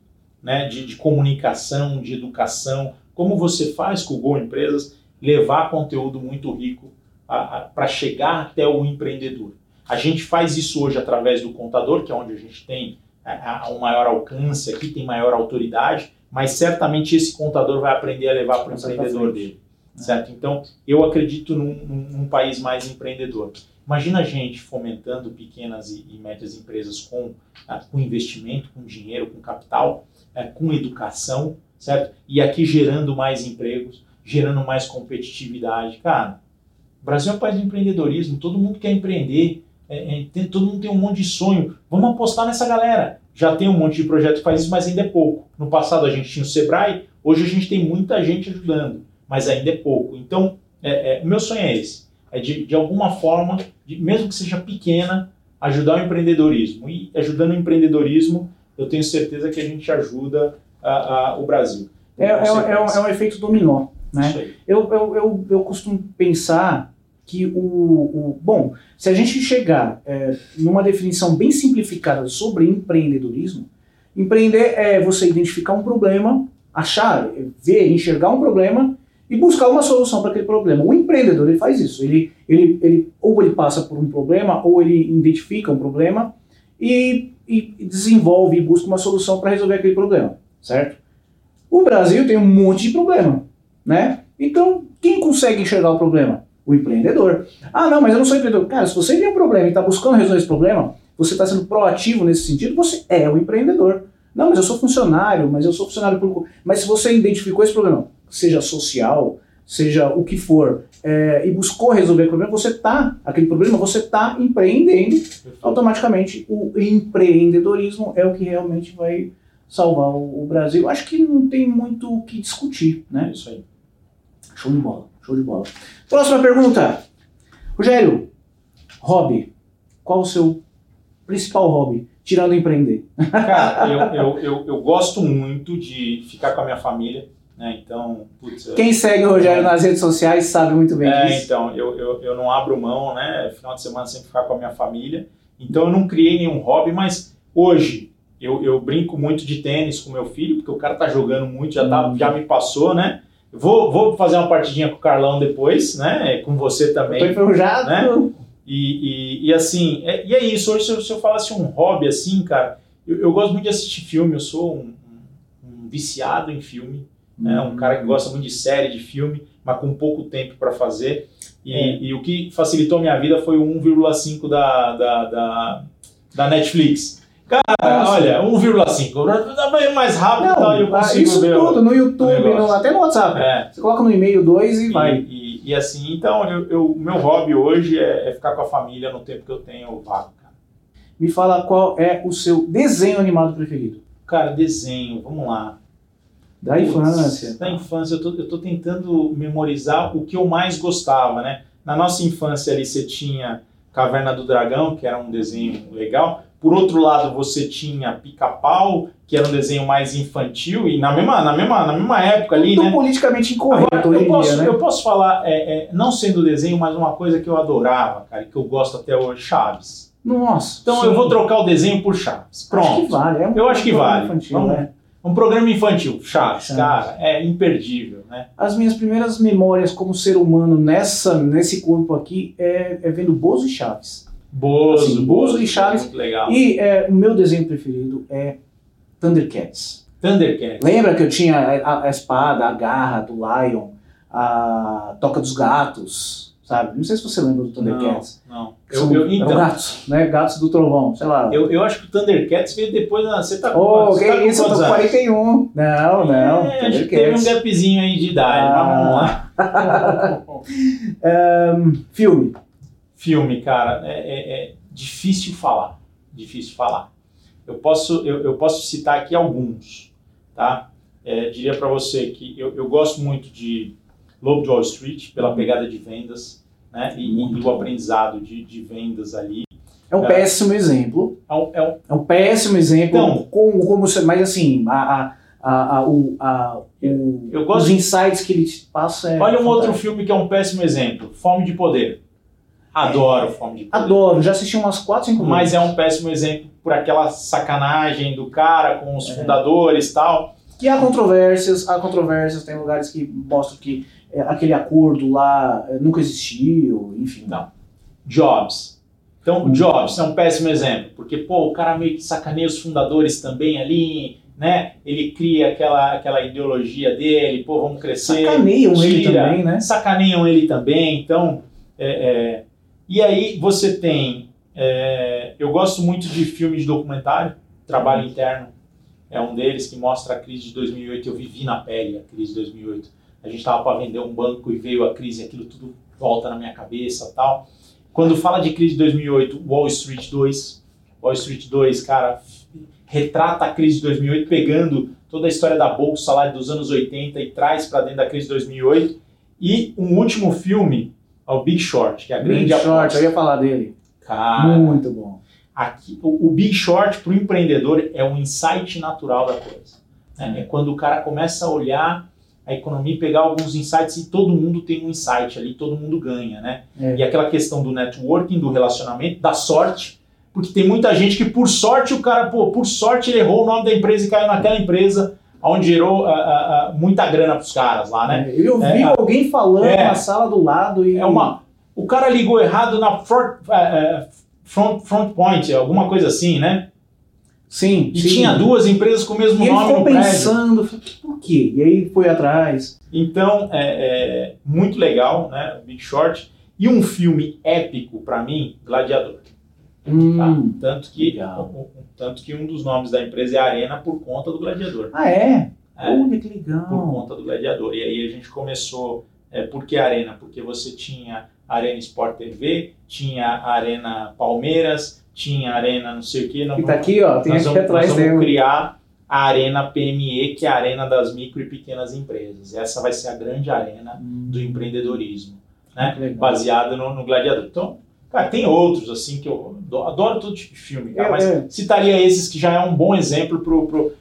né, de, de comunicação, de educação, como você faz com o Go Empresas, levar conteúdo muito rico para chegar até o empreendedor. A gente faz isso hoje através do contador, que é onde a gente tem a, a, um maior alcance aqui, tem maior autoridade, mas certamente esse contador vai aprender a levar para o empreendedor dele. Certo? Então, eu acredito num, num- num país mais empreendedor. Imagina a gente fomentando pequenas e, e médias empresas com, ah, com investimento, com dinheiro, com capital, eh, com educação, certo? E aqui gerando mais empregos, gerando mais competitividade. Cara, o Brasil é um país de empreendedorismo, todo mundo quer empreender, é, é, tem- todo mundo tem um monte de sonho. Vamos apostar nessa galera. Já tem um monte de projeto que faz isso, mas ainda é pouco. No passado a gente tinha o Sebrae, hoje a gente tem muita gente ajudando, mas ainda é pouco. Então, é, é, o meu sonho é esse: é de, de alguma forma, de- mesmo que seja pequena, ajudar o empreendedorismo. E ajudando o empreendedorismo, eu tenho certeza que a gente ajuda a- a- o Brasil. É, é, é, um, é um efeito dominó, né? Eu, eu, eu, eu costumo pensar que o, o. Bom, se a gente chegar é, numa definição bem simplificada sobre empreendedorismo, empreender é você identificar um problema, achar, ver, enxergar um problema e buscar uma solução para aquele problema. O empreendedor ele faz isso. Ele, ele, ele, ou ele passa por um problema, ou ele identifica um problema e, e desenvolve e busca uma solução para resolver aquele problema, certo? O Brasil tem um monte de problema, né? Então, quem consegue enxergar o problema? O empreendedor. Ah, não, mas eu não sou empreendedor. Cara, se você tem um problema e está buscando resolver esse problema, você está sendo proativo nesse sentido, você é o empreendedor. Não, mas eu sou funcionário, mas eu sou funcionário público. Mas se você identificou esse problema, seja social, seja o que for, é, e buscou resolver o problema, você está, aquele problema, você está empreendendo, automaticamente o empreendedorismo é o que realmente vai salvar o, o Brasil. Acho que não tem muito o que discutir, né? isso aí. Show de bola, show de bola. Próxima pergunta. Rogério, hobby. Qual o seu principal hobby, tirando empreender? Cara, eu, eu, eu, eu gosto muito de ficar com a minha família, né? Então, putz, Quem segue o Rogério nas redes sociais sabe muito bem É, disso. então, eu, eu, eu não abro mão, né? Final de semana sempre ficar com a minha família. Então eu não criei nenhum hobby, mas hoje eu, eu brinco muito de tênis com meu filho, porque o cara tá jogando muito, já, tá, Hum. já me passou, né? Vou, vou fazer uma partidinha com o Carlão depois, né? Com você Tô também. enferrujado. Né? E, e, e assim, é, e é isso. Hoje, se eu, se eu falasse um hobby assim, cara, eu, eu gosto muito de assistir filme. Eu sou um, um- um viciado em filme. Né? Um cara que gosta muito de série, de filme, mas com pouco tempo para fazer. E, É. e o que facilitou minha vida foi o 1,5 da, da, da, da Netflix. Cara, Nossa. olha, 1,5. Dá bem mais rápido tal, e eu Não, ah, consigo isso ver. tudo no YouTube, no- até no WhatsApp. É. Você coloca no e-mail 2 e, E, vai. e, e assim, então, o meu hobby hoje é, é ficar com a família no tempo que eu tenho vago, cara. Me fala qual é o seu desenho animado preferido. Cara, desenho, vamos lá. Da Putz, infância. Da infância, eu tô, eu tô tentando memorizar o que eu mais gostava, né? Na nossa infância ali você tinha Caverna do Dragão, que era um desenho legal. Por outro lado, você tinha Pica-Pau, que era um desenho mais infantil, e na mesma, na mesma, na mesma época ali, Tudo né? politicamente incorreto Agora, eu, posso, dia, né? eu posso falar, é, é, não sendo desenho, mas uma coisa que eu adorava, cara, e que eu gosto até hoje, Chaves. Nossa. Então sim. eu vou trocar o desenho por Chaves. Acho que Pronto. vale. É um Eu acho que vale. Infantil, Vamos- né? Um programa infantil, Chaves, Chaves. cara, é imperdível, né? As minhas primeiras memórias como ser humano nessa, nesse corpo aqui é, é vendo Bozo e Chaves. Bozo, Assim, Bozo e Chaves. Muito legal. E é, o meu desenho preferido é Thundercats. Thundercats. Lembra que eu tinha a, a espada, a garra do Lion, a toca dos gatos, sabe? Não sei se você lembra do Thundercats. Não. Que Eu, eu, então, gatos, né? Gatos do trovão, sei lá. eu, eu acho que o Thundercats veio depois. da- Você tá com quantos- que tá com isso, eu tô com anos? 41. Não, não. É, acho que teve um gapzinho aí de idade, mas vamos lá. Ahn, filme. Filme, cara, é, é- é difícil falar. Difícil falar. Eu posso, eu, eu posso citar aqui alguns, tá? É, diria para você que eu, eu gosto muito de Lobo de Wall Street pela pegada de vendas, né? E, e o aprendizado de, de vendas ali. É um É. péssimo exemplo. É um, é um- É um péssimo exemplo. Então- como, como mas assim, a, a, a, o, a, o- eu gosto os insights que ele te passa é. Olha um outro fantástico. filme que é um péssimo exemplo, Fome de Poder. Adoro Fome de Poder. Adoro, já assisti umas 4, 5 Mas é um péssimo exemplo por aquela sacanagem do cara com os É. fundadores e tal. Que há controvérsias, há controvérsias, tem lugares que mostram que é, aquele acordo lá é, nunca existiu, enfim. Não. Jobs. Então, Hum. o Jobs é um péssimo exemplo, porque, pô, o cara meio que sacaneia os fundadores também ali, né? Ele cria aquela, aquela ideologia dele, pô, vamos crescer. Sacaneiam ele tira, também, né? Sacaneiam ele também, então... é, é, e aí você tem... é, eu gosto muito de filmes de documentário, Trabalho Interno é um deles que mostra a crise de 2008. Eu vivi na pele a crise de 2008. A gente estava para vender um banco e veio a crise, aquilo tudo volta na minha cabeça tal. Quando fala de crise de 2008, Wall Street 2, Wall Street 2, cara, retrata a crise de 2008 pegando toda a história da bolsa lá dos anos 80 e traz para dentro da crise de 2008. E um último filme, é o Big Short, que é a Big grande Short, aposta. eu ia falar dele. Cara, Muito bom. Aqui, o, o Big Short para o empreendedor é um insight natural da coisa. né? É quando o cara começa a olhar a economia e pegar alguns insights e todo mundo tem um insight ali, todo mundo ganha, né? É. E aquela questão do networking, do relacionamento, da sorte, porque tem muita gente que por sorte o cara, pô, por sorte ele errou o nome da empresa e caiu naquela empresa onde gerou ah, ah, ah, muita grana para os caras lá, né? É, Eu ouvi É, alguém falando é. na sala do lado e. É uma. O cara ligou errado na front, eh, eh, front, front point, alguma coisa assim, né? Sim, E sim. tinha duas empresas com o mesmo E ele nome ficou no prédio. pensando, por quê? E aí foi atrás. Então, é, é muito legal, né? o Big Short. E um filme épico para mim, Gladiador. Hum. Tá? Tanto, que, um- tanto que um dos nomes da empresa é Arena por conta do Gladiador. Ah, é? É, Olha que por legal. conta do Gladiador. E aí a gente começou. É, por que Arena? Porque você tinha Arena Sport TV, tinha Arena Palmeiras, tinha Arena não sei o que. E tá aqui, ó, tem aqui vamos, atrás nós vamos criar a Arena PME, que é a Arena das Micro e Pequenas Empresas. Essa vai ser a grande arena do empreendedorismo, né? Baseada no, no Gladiador. Então, cara, tem outros assim que eu adoro, todo tipo de filme, cara, É, mas é. citaria esses que já é um bom exemplo pro, pro,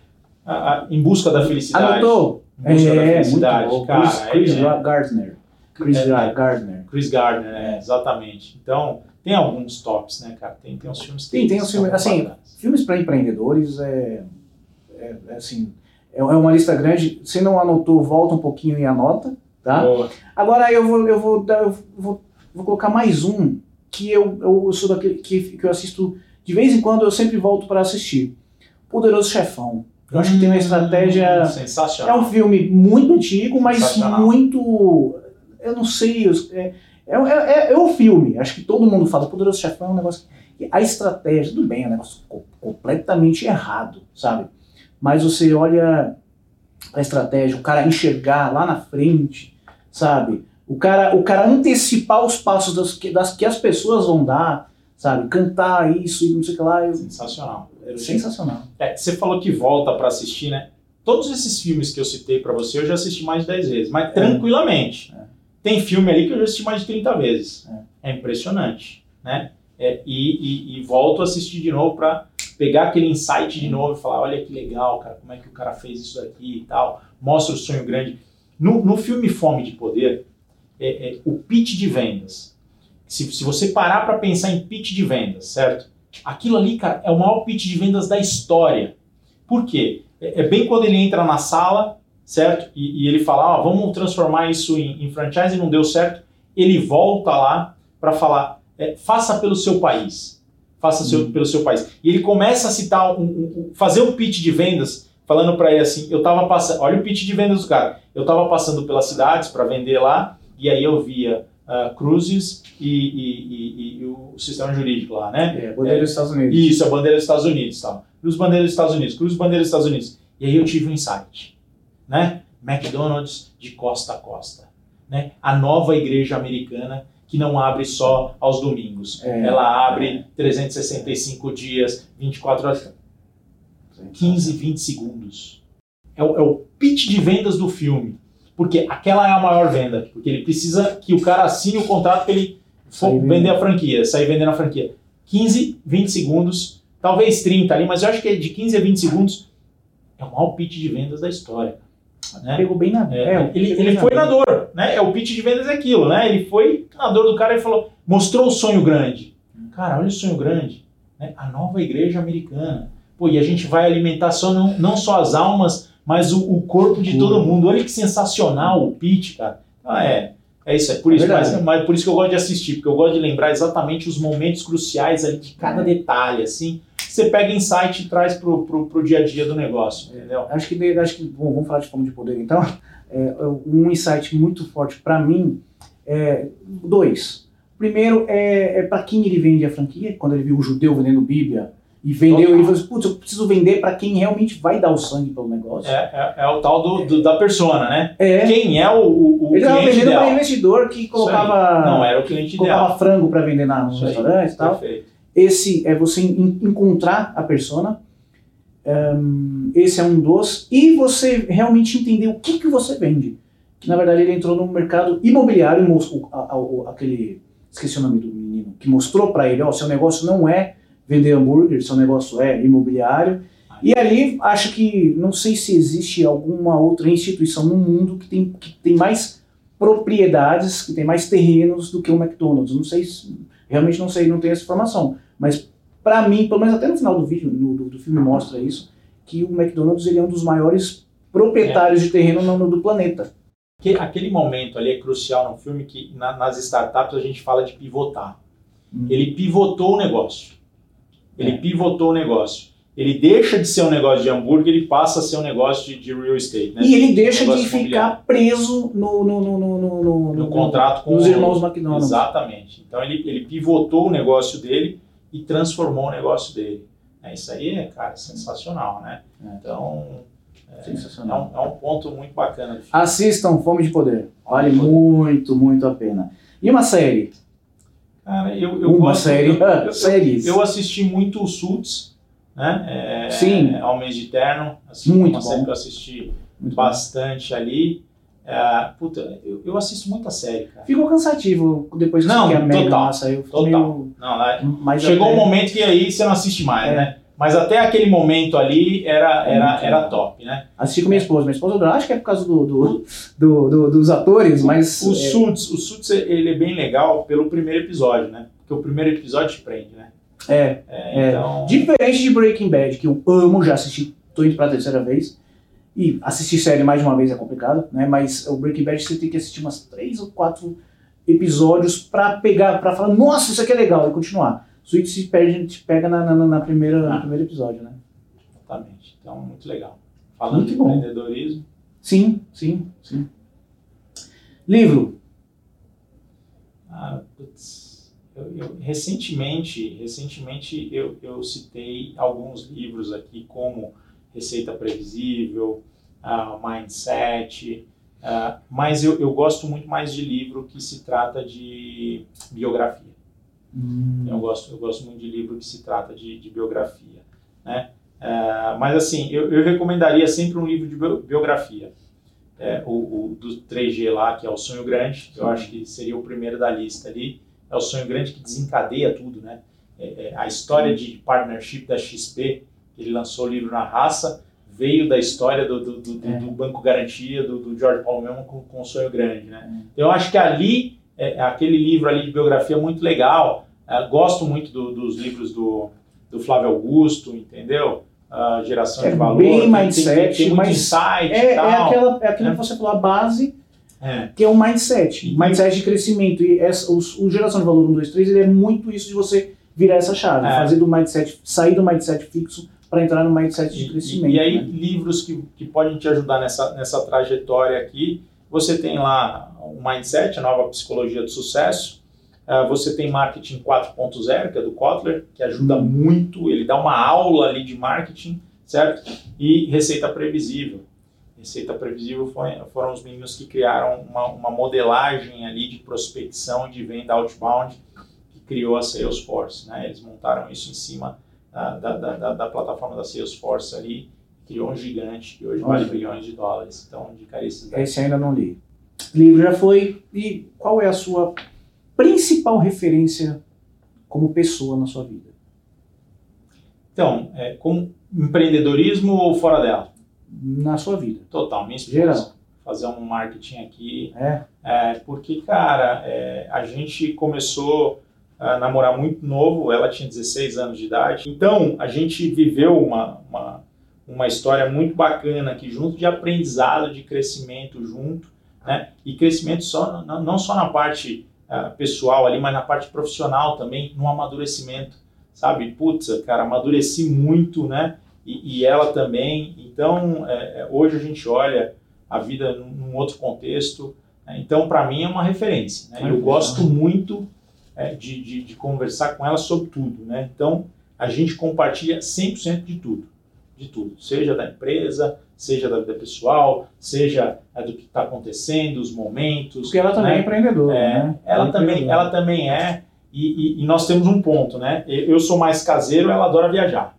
a- a- em busca da felicidade. Anotou? Em busca da É, felicidade, cara. Chris, Chris é- Gardner. Chris É, é. Gardner. Chris Gardner, é, exatamente. Então, tem alguns tops, né, cara? Tem, tem uns filmes que Tem, tem uns são filmes, assim, bacanas. Filmes para empreendedores é, é, é, assim, É uma lista grande. Se não anotou, volta um pouquinho e anota, tá? Boa. Agora eu vou, eu vou, eu vou, vou colocar mais um que eu, eu sou daquele que, que eu assisto de vez em quando, eu sempre volto para assistir. Poderoso Chefão. Eu acho que tem uma estratégia. É Sensacional. um filme muito antigo, mas muito. Eu não sei. eu- É, é, é, é o filme. Acho que todo mundo fala. Poderoso Chefão é um negócio. que- A estratégia, tudo bem, é um negócio co- completamente errado, sabe? Mas você olha a estratégia, o cara enxergar lá na frente, sabe? O cara, o cara antecipar os passos das, que- das que as pessoas vão dar, sabe? Cantar isso e não sei o que lá. eu- Sensacional. sensacional. É, você falou que volta pra assistir, né? Todos esses filmes que eu citei pra você, eu já assisti mais de 10 vezes, mas tranquilamente. É. Tem filme ali que eu já assisti mais de 30 vezes. É, impressionante, né? É, e, e- e volto a assistir de novo pra pegar aquele insight de novo e falar, olha que legal, cara, como é que o cara fez isso daqui e tal. Mostra o sonho grande. No, no filme Fome de Poder, é, é, o pitch de vendas. Se, se você parar pra pensar em pitch de vendas, certo? Aquilo ali, cara, é o maior pitch de vendas da história. Por quê? É, é bem quando ele entra na sala, certo? E, e ele fala, ah, vamos transformar isso em, em franchise, não deu certo. Ele volta lá para falar, é, faça pelo seu país. Faça seu- pelo seu país. E ele começa a citar, um, um- um- fazer um pitch de vendas, falando para ele assim, eu tava passando, olha o pitch de vendas do cara. Eu tava passando pelas cidades para vender lá, e aí eu via ah, cruzes e, e- e- e o sistema jurídico lá, né? É, bandeira dos Estados Unidos. Isso, a bandeira dos Estados Unidos, tal. Cruz bandeira dos Estados Unidos, cruz bandeira dos Estados Unidos. E aí eu tive um insight, né? McDonald's de costa a costa, né? A nova igreja americana que não abre só aos domingos. É. Ela abre 365 dias, 24 horas, 15, 20 segundos. É o, é o pitch de vendas do filme. Porque aquela é a maior venda. Porque ele precisa que o cara assine o contrato para ele vender a franquia, sair vendendo a franquia. 15, 20 segundos, talvez 30 ali, mas eu acho que é de 15 a 20 segundos é o maior pitch de vendas da história. Né? Pegou bem na. É, é, ele, ele foi na- na dor, né? É o pitch de vendas é aquilo, né? Ele foi na dor do cara e falou, mostrou o sonho grande. Cara, olha o sonho grande, né? A nova igreja americana. Pô, e a gente vai alimentar só não, não só as almas, mas o, o corpo de todo mundo. Olha que sensacional o pitch, cara. Ah, é. É isso, é por É isso, mas, mas por isso que eu gosto de assistir, porque eu gosto de lembrar exatamente os momentos cruciais ali de cada detalhe, assim. Você pega insight e traz pro, pro, pro dia a dia do negócio, entendeu? Acho que, acho que bom, vamos falar de fome de poder então. É, um insight muito forte para mim é dois. Primeiro é, é para quem ele vende a franquia, quando ele viu o judeu vendendo Bíblia e vendeu, Total. ele falou assim: putz, eu preciso vender para quem realmente vai dar o sangue pelo negócio. É, é, é o tal do, do- da persona, né? É. Quem é o, o, o ele estava vendendo para ideal? investidor que colocava, Não era o cliente ideal. colocava frango para vender na, aí, restaurantes e tal. Perfeito. Esse é você en- encontrar a persona. Ahn, esse é um dos. E você realmente entender o que, que você vende. Que na verdade ele entrou no mercado imobiliário, a- a- aquele. Esqueci o nome do menino. Que mostrou para ele: ó, seu negócio não é vender hambúrguer, seu negócio é imobiliário. E ali acho que. Não sei se existe alguma outra instituição no mundo que tem, que tem mais propriedades, que tem mais terrenos do que o McDonald's. Não sei se, realmente não sei, não tenho essa informação. Mas para mim, pelo menos até no final do vídeo, no- do, do filme mostra isso, que o McDonald's ele é um dos maiores proprietários de terreno no, no- do planeta. Que, aquele momento ali é crucial no filme que na- nas startups a gente fala de pivotar. Hum. Ele pivotou o negócio. Ele É. pivotou o negócio. Ele deixa de ser um negócio de hambúrguer e passa a ser um negócio de, de real estate. Né? E ele deixa Negócio de ficar preso no, no, no, no, no, no- contrato com nos o- irmãos McDonald's. Exatamente. Então ele, ele pivotou o negócio dele e transformou o negócio dele. É, isso aí é, cara, sensacional, né? É. Então, é Sensacional. um, é um ponto muito bacana do filme. Assistam Fome de Poder. Vale Fome de Poder. muito, muito a pena. E uma série? Cara, eu, eu Uma gosto- série. Eu, eu- eu- Séries. eu assisti muito o Suits, né? É, Sim. Homens de Terno. Assim, Muito uma série bom. que eu assisti Muito bom. bastante ali. É, puta, eu, eu assisto muita série, cara. Ficou cansativo depois que Não, a Megan lá saiu. Total. meio- Não, lá- mais Chegou até- um momento que aí você não assiste mais, É. né? Mas até aquele momento ali era, É era, era top, né? Assisti com minha esposa. Minha esposa, acho que é por causa do, do, do- do- dos atores, mas. O é, Suits, o Suits ele é bem legal pelo primeiro episódio, né? Porque o primeiro episódio te prende, né? É, É, É. Então, Diferente de Breaking Bad, que eu amo, já assisti, tô indo pra terceira vez. E assistir série mais de uma vez é complicado, né? Mas o Breaking Bad você tem que assistir umas três ou quatro episódios pra pegar, para falar, nossa, isso aqui é legal, e continuar. Suíte se perde, te pega na, na, na primeira, Ah. no primeiro episódio, né? Exatamente. Então, muito legal. Falando Muito de bom. empreendedorismo, Sim, sim, sim. Livro. Ah, eu, eu- recentemente, recentemente eu, eu citei alguns livros aqui, como Receita Previsível, ah, Mindset, ah, mas eu, eu gosto muito mais de livro que se trata de biografia. Eu gosto, eu gosto muito de livro que se trata de, de biografia, né? Ah, mas assim, eu, eu recomendaria sempre um livro de bio- biografia. É, o, o do 3G lá, que é o Sonho Grande, eu Sim. acho que seria o primeiro da lista ali. É o Sonho Grande que desencadeia tudo, né? É, é, a história de partnership da XP, ele lançou o livro na raça, veio da história do, do, do- É. do Banco Garantia, do, do George Paulo Melman com, com o Sonho Grande, né? Eu acho que ali, é, aquele livro ali de biografia é muito legal. É, gosto muito do- dos livros do, do Flávio Augusto, entendeu? A geração É de valor. bem tem- tem- mindset, tem, muito mas insight É, e é, aquela, é aquilo que você falou, a base, É. que é o mindset. E- mindset de crescimento. E essa, o, o Geração de Valor 1, 2, 3, ele é muito isso de você virar essa chave. É. Fazer do mindset, sair do mindset fixo para entrar no mindset de E- crescimento. E, aí, né? livros que, que podem te ajudar nessa, nessa trajetória aqui. Você tem lá o Mindset, a nova psicologia do sucesso. Ah, você tem Marketing 4.0, que é do Kotler, que ajuda Hum. muito. Ele dá uma aula ali de marketing, certo? E Receita Previsível. Receita Previsível foi, foram os meninos que criaram uma, uma modelagem ali de prospecção de venda outbound que criou a Salesforce. Né? Eles montaram isso em cima da, da, da, da- da plataforma da Salesforce ali, criou um gigante que hoje vale bilhões de dólares. Então, indicaria esses. Esse ainda não li. Livro já foi. E qual é a sua principal referência como pessoa na sua vida? Então, é, com empreendedorismo ou fora dela? Na sua vida. Total, minha esposa. Geral. Fazer um marketing aqui. É. É, porque, cara, é, a gente começou a namorar muito novo, ela tinha 16 anos de idade. Então, a gente viveu uma, uma, uma história muito bacana aqui junto, de aprendizado, de crescimento junto, né? E crescimento só, não, não só na parte ah, pessoal ali, mas na parte profissional também, no amadurecimento, sabe? Putz, cara, amadureci muito, né? E, e ela também. Então, é, é, hoje a gente olha a vida num, outro contexto, né? Então, para mim, é uma referência. Né? Eu gosto muito é, de, de, de conversar com ela sobre tudo. Né? Então, a gente compartilha 100% de tudo. De tudo. Seja da empresa, seja da vida pessoal, seja é, do que está acontecendo, os momentos. Porque ela também né? é empreendedora, É, né? ela, é também, ela também é, e, e- e nós temos um ponto, né? Eu sou mais caseiro, ela adora viajar.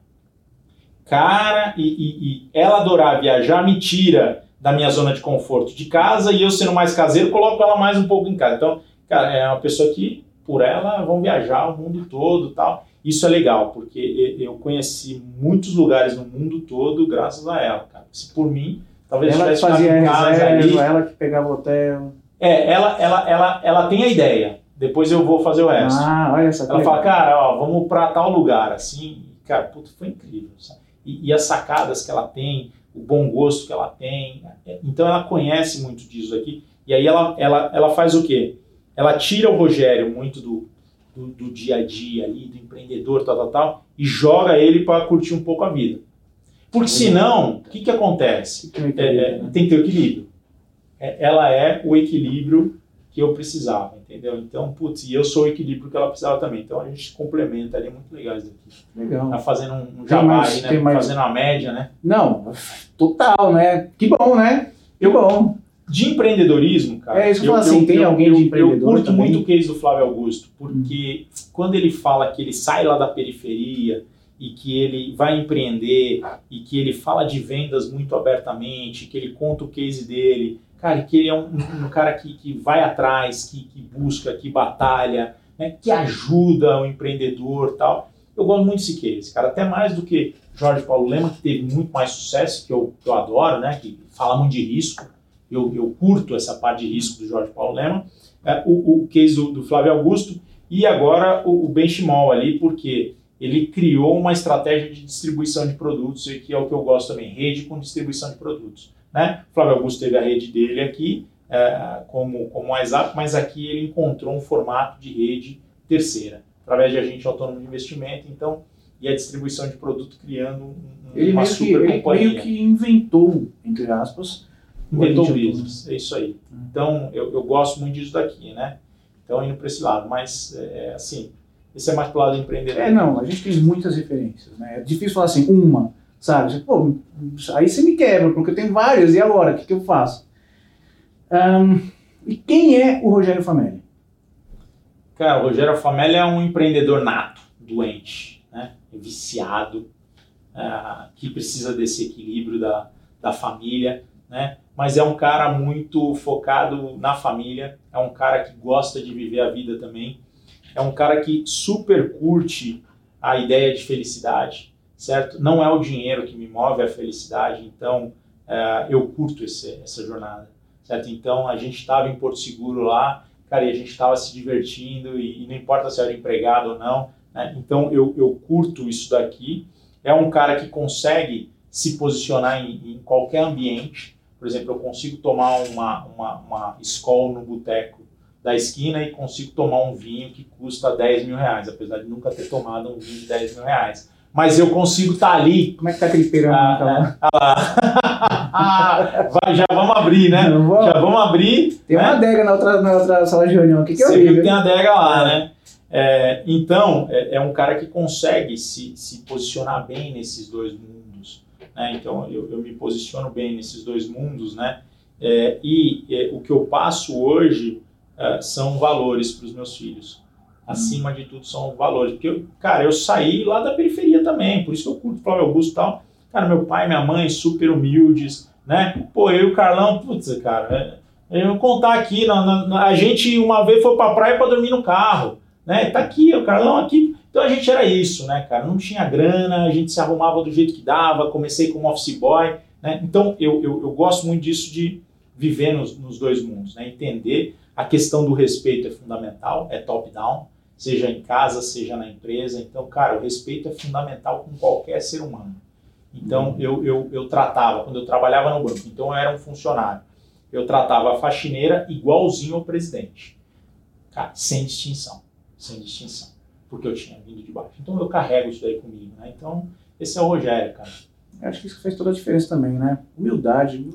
Cara, e, e- e ela adorar viajar me tira da minha zona de conforto de casa e eu sendo mais caseiro, coloco ela mais um pouco em casa. Então, cara, é uma pessoa que, por ela, vão viajar o mundo todo e tal. Isso é legal, porque eu conheci muitos lugares no mundo todo graças a ela, cara. Se por mim, talvez Ela tivesse fazia em casa ali, reserva, ela que pegava o hotel. é, ela, ela, ela, ela tem a ideia. Depois eu vou fazer o resto. Ah, olha essa ela fala, cara, ó, vamos pra tal lugar, assim. Cara, puta, foi incrível. sabe? E, e as sacadas que ela tem, o bom gosto que ela tem. é, Então ela conhece muito disso aqui. E aí ela, ela, ela faz o quê? Ela tira o Rogério muito do, do, do dia a dia ali, do empreendedor, tal, tal, tal, e joga ele para curtir um pouco a vida. Porque senão, o que, que acontece? É, é, tem que ter o equilíbrio. É, ela é o equilíbrio que eu precisava, entendeu? Então, putz, e eu sou o equilíbrio que ela precisava também. Então a gente complementa ali, é muito legal isso daqui. Legal. Tá fazendo um, um jabá mais- aí, né? mais- Fazendo uma média, né? Não, total, né? Que bom, né? Que bom. De empreendedorismo, cara. É isso que eu falo assim, tem alguém de Eu empreendedor curto também? muito o case do Flávio Augusto, porque quando ele fala que ele sai lá da periferia e que ele vai empreender e que ele fala de vendas muito abertamente, que ele conta o case dele, cara, que ele é um, um cara que, que vai atrás, que, que busca, que batalha, né, que ajuda o empreendedor tal. Eu gosto muito desse cara, até mais do que Jorge Paulo Lema, que teve muito mais sucesso, que eu, que eu adoro, né, que fala muito de risco. Eu, eu curto essa parte de risco do Jorge Paulo Lema. É, o, o case do, do Flávio Augusto e agora o, o Benchimol ali, porque ele criou uma estratégia de distribuição de produtos, e que é o que eu gosto também, rede com distribuição de produtos. Né? O Flávio Augusto teve a rede dele aqui, é, como, como WhatsApp, mas aqui ele encontrou um formato de rede terceira, através de agente autônomo de investimento, então, e a distribuição de produto criando um, ele uma meio que, super ele companhia. meio que inventou, entre aspas, Inventou o business, é isso aí. Hum. Então, eu, eu gosto muito disso daqui, né? Então, indo para esse lado, mas, é, assim, esse é mais pro lado empreendedor. É, não, a gente tem muitas referências, né? É difícil falar assim, uma, sabe? Pô, aí você me quebra, porque eu tenho várias, e agora? O que, que eu faço? Ahn, e quem é o Rogério Famelli? Cara, o Rogério Famelli é um empreendedor nato, doente, né? viciado, ah, que precisa desse equilíbrio da, da família, né? mas é um cara muito focado na família, é um cara que gosta de viver a vida também, é um cara que super curte a ideia de felicidade, certo? Não é o dinheiro que me move é a felicidade, então ah, eu curto esse, essa jornada, certo? Então a gente estava em Porto Seguro lá, cara, e a gente estava se divertindo e, e não importa se era empregado ou não, né? Então eu, eu curto isso daqui. É um cara que consegue se posicionar em, em qualquer ambiente. Por exemplo, eu consigo tomar uma, uma, uma escola no boteco da esquina e consigo tomar um vinho que custa 10 mil reais, apesar de nunca ter tomado um vinho de 10 mil reais. Mas eu consigo estar ali. Como é que tá aquele perão Ah, lá? ah. Vai, já vamos abrir, né? Vou- Já vamos abrir. Tem né? uma adega na outra, na outra sala de reunião aqui que eu Você vi. viu que tem adega lá, né? É, então, é, é um cara que consegue se, se posicionar bem nesses dois mundos. Né? Então, eu, eu me posiciono bem nesses dois mundos, né? É, e é, o que eu passo hoje é, são valores para os meus filhos. Acima de tudo, são valores. Porque, eu, cara, eu saí lá da periferia também, por isso que eu curto Flávio Augusto e tal. Cara, meu pai minha mãe, super humildes, né? Pô, eu e o Carlão, putz, cara, é, eu vou contar aqui, na, na- a gente uma vez foi pra praia para dormir no carro, né? Tá aqui, o Carlão aqui. Então a gente era isso, né, cara? Não tinha grana, a gente se arrumava do jeito que dava, comecei como office boy, né? Então eu, eu, eu gosto muito disso de viver nos, nos dois mundos, né? Entender a questão do respeito é fundamental, é top-down, seja em casa, seja na empresa. Então, cara, o respeito é fundamental com qualquer ser humano. Então, eu, eu, eu tratava, quando eu trabalhava no banco, então eu era um funcionário, eu tratava a faxineira igualzinho ao presidente. Cara, sem distinção. Sem distinção. Porque eu tinha vindo de baixo. Então, eu carrego isso daí comigo, né? Então, esse é o Rogério, cara. Eu Acho que isso faz toda a diferença também, né? Humildade.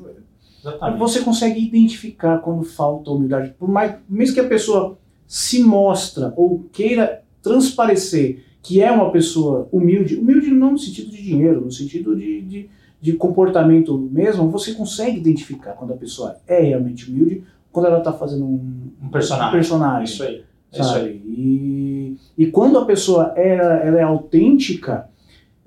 Exatamente. Você consegue identificar quando falta humildade. Por mais, mesmo que a pessoa se mostra ou queira transparecer que é uma pessoa humilde, humilde não no sentido de dinheiro, no sentido de, de, de comportamento mesmo, você consegue identificar quando a pessoa é realmente humilde, quando ela está fazendo um, Um personagem. um personagem. Isso aí. Isso aí. E, e quando a pessoa é, ela é autêntica,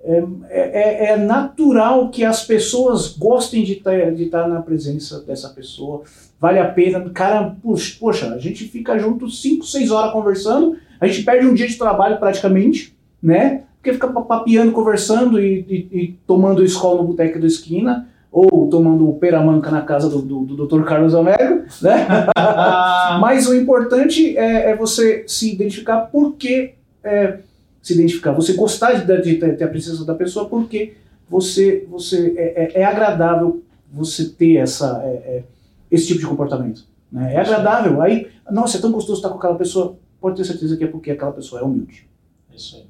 é, é, é natural que as pessoas gostem de estar de tá na presença dessa pessoa. Vale a pena. Cara, poxa, a gente fica junto 5, 6 horas conversando, a gente perde um dia de trabalho praticamente, né? Porque fica pa- papiando, conversando e, e- e tomando escola no boteco da esquina, ou tomando peramanca na casa do, do, do Dr. Carlos Almero, né? Mas o importante é, é você se identificar por que é, se identificar. Você gostar de, de ter ter a presença da pessoa porque você, você é, é- é agradável você ter essa, é- é, esse tipo de comportamento. Né? É agradável. Aí, nossa, é tão gostoso estar com aquela pessoa. Pode ter certeza que é porque aquela pessoa é humilde. É isso aí.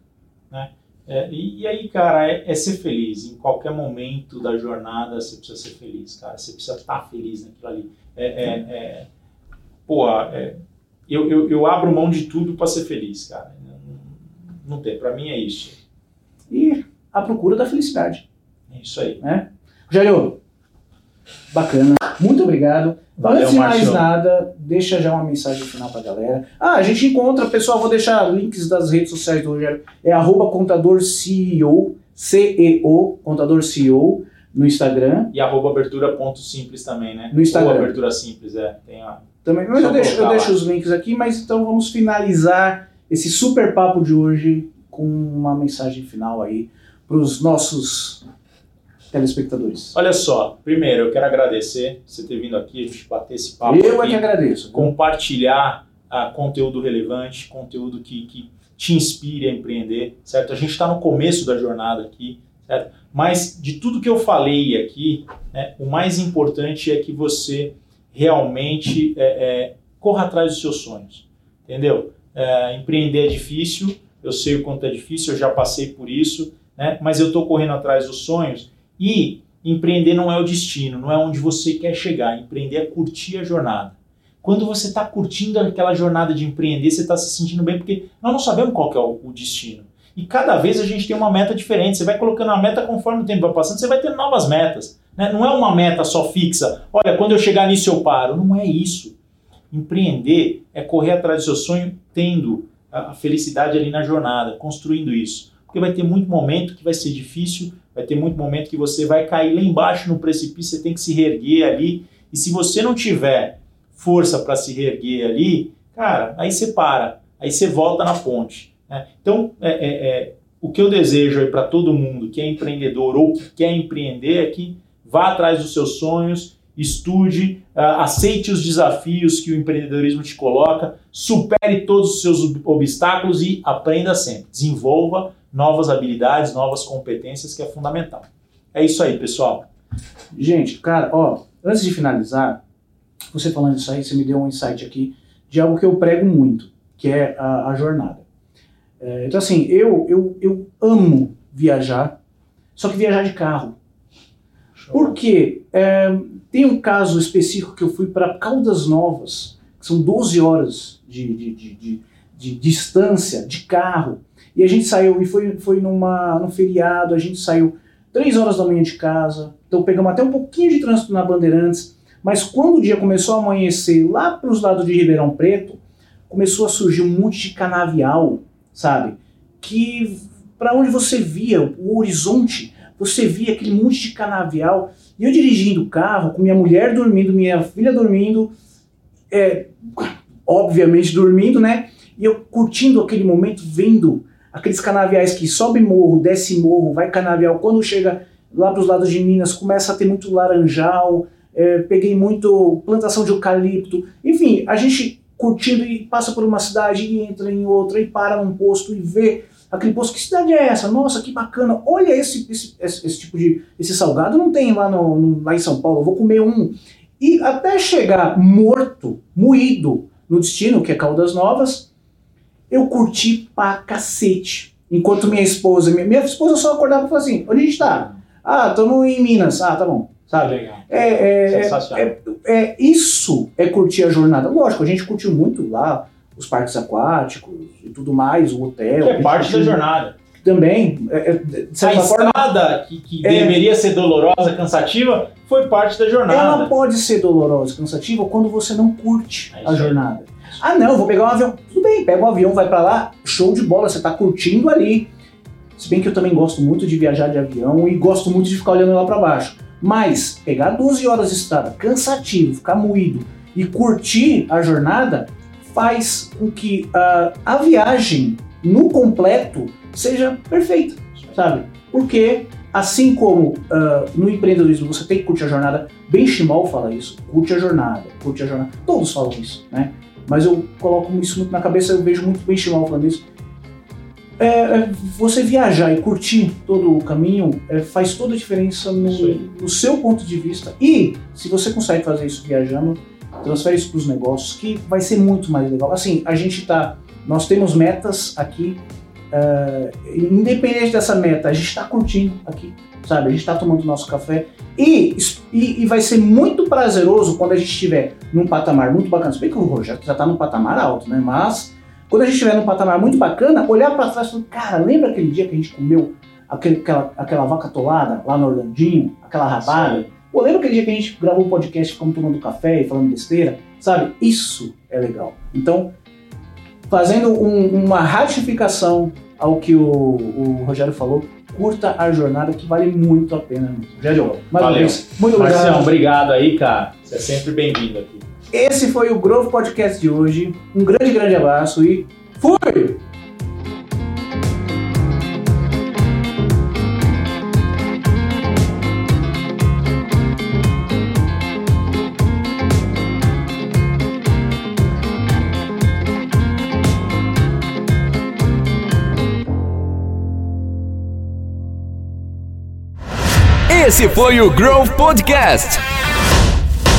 Né? É, e, e aí, cara, é, ser feliz. Em qualquer momento da jornada você precisa ser feliz, cara. Você precisa estar feliz naquilo ali. É, pô, eu, eu, eu abro mão de tudo para ser feliz, cara. Não, tem. Para mim é isso. E a procura da felicidade. É isso aí. Rogério, bacana. Muito obrigado. Valeu, Antes de mais nada, deixa já uma mensagem final pra galera. Ah, a gente encontra, pessoal, vou deixar links das redes sociais do Rogério. É arroba contador CEO, CEO, contador CEO, no Instagram. E arroba abertura ponto simples também, né? No Instagram. Ou abertura simples, é. Tem a... Também, mas eu deixo, eu deixo os links aqui, mas então vamos finalizar esse super papo de hoje com uma mensagem final aí pros nossos telespectadores. Olha só, primeiro eu quero agradecer você ter vindo aqui, a gente bater esse papo. Eu é aqui. que agradeço. compartilhar ah, conteúdo relevante, conteúdo que, que te inspire a empreender, certo? A gente está no começo da jornada aqui, certo? Mas de tudo que eu falei aqui, né, o mais importante é que você realmente é, é, corra atrás dos seus sonhos, entendeu? É, empreender é difícil, eu sei o quanto é difícil, eu já passei por isso, né? mas eu estou correndo atrás dos sonhos e empreender não é o destino, não é onde você quer chegar. Empreender é curtir a jornada. Quando você está curtindo aquela jornada de empreender, você está se sentindo bem, porque nós não sabemos qual é o destino. E cada vez a gente tem uma meta diferente. Você vai colocando a meta conforme o tempo vai passando, você vai ter novas metas. Né? Não é uma meta só fixa. Olha, quando eu chegar nisso eu paro. Não é isso. Empreender é correr atrás do seu sonho, tendo a felicidade ali na jornada, construindo isso. Porque vai ter muito momento que vai ser difícil, vai ter muito momento que você vai cair lá embaixo no precipício, você tem que se reerguer ali. E se você não tiver força para se reerguer ali, cara, aí você para, aí você volta na ponte. Né? Então, é, é, é, o que eu desejo para todo mundo que é empreendedor ou que quer empreender é que vá atrás dos seus sonhos estude, uh, aceite os desafios que o empreendedorismo te coloca, supere todos os seus obstáculos e aprenda sempre. Desenvolva novas habilidades, novas competências, que é fundamental. É isso aí, pessoal. Gente, cara, ó, antes de finalizar, você falando isso aí, você me deu um insight aqui de algo que eu prego muito, que é a, a jornada. É, então, assim, eu, eu, eu amo viajar, só que viajar de carro. Por quê? É, tem um caso específico que eu fui para Caldas Novas, que são 12 horas de, de, de, de, distância de carro, e a gente saiu, e foi, foi numa, num feriado, a gente saiu 3 horas da manhã de casa, então pegamos até um pouquinho de trânsito na Bandeirantes, mas quando o dia começou a amanhecer lá para os lados de Ribeirão Preto, começou a surgir um monte de canavial, sabe? Que para onde você via o horizonte, você via aquele monte de canavial e eu dirigindo o carro, com minha mulher dormindo, minha filha dormindo, é, obviamente dormindo, né? E eu curtindo aquele momento, vendo aqueles canaviais que sobe morro, desce morro, vai canavial. Quando chega lá para os lados de Minas, começa a ter muito laranjal, é, peguei muito plantação de eucalipto. Enfim, a gente curtindo e passa por uma cidade e entra em outra e para num posto e vê aquele posto, que cidade é essa? Nossa, que bacana, olha esse, esse, esse, esse tipo de, esse salgado não tem lá, no, no, lá em São Paulo, eu vou comer um. E até chegar morto, moído no destino, que é Caldas Novas, eu curti pra cacete. Enquanto minha esposa, minha, minha esposa só acordava e falava assim, onde a gente tá? Ah, estamos em Minas. Ah, tá bom. Sabe? Legal. É, é, é, é, isso é curtir a jornada. Lógico, a gente curtiu muito lá os parques aquáticos e tudo mais, o hotel. Que é parte da jornada. Também. É, é a forma, estrada que, que é, deveria ser dolorosa, cansativa, foi parte da jornada. Ela pode ser dolorosa, cansativa quando você não curte é a jornada. Ah, não, vou pegar um avião. Tudo bem, pega um avião, vai para lá, show de bola, você está curtindo ali. Se bem que eu também gosto muito de viajar de avião e gosto muito de ficar olhando lá para baixo. Mas pegar 12 horas de estrada, cansativo, ficar moído e curtir a jornada, faz com que uh, a viagem no completo seja perfeita, sabe? Porque assim como uh, no empreendedorismo você tem que curtir a jornada, Ben Shimol fala isso, curte a jornada, curte a jornada, todos falam isso, né? Mas eu coloco isso muito na cabeça, eu vejo muito Ben Shimol falando isso. É, é, você viajar e curtir todo o caminho é, faz toda a diferença no, no seu ponto de vista. E se você consegue fazer isso viajando, transfere isso para os negócios, que vai ser muito mais legal. Assim, a gente tá, nós temos metas aqui, uh, independente dessa meta, a gente está curtindo aqui, sabe? A gente está tomando nosso café e, e, e, vai ser muito prazeroso quando a gente estiver num patamar muito bacana. Se bem que o Rogério já está num patamar alto, né? Mas quando a gente estiver num patamar muito bacana, olhar para trás e falar, cara, lembra aquele dia que a gente comeu aquele, aquela, aquela vaca tolada lá no Orlandinho, aquela rabada? Sim Pô, lembra aquele dia que a gente gravou um podcast, ficamos tomando café e falando besteira? Sabe? Isso é legal. Então, fazendo um, uma ratificação ao que o, o, Rogério falou, curta a jornada que vale muito a pena. Rogério, mais Valeu. Vez, muito obrigado. Marcião, obrigado aí, cara. Você é sempre bem-vindo aqui. Esse foi o Grove Podcast de hoje. Um grande, grande abraço e fui! Esse foi o Growth Podcast.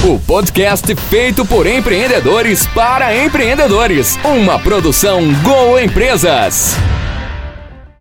O podcast feito por empreendedores para empreendedores. Uma produção Go Empresas.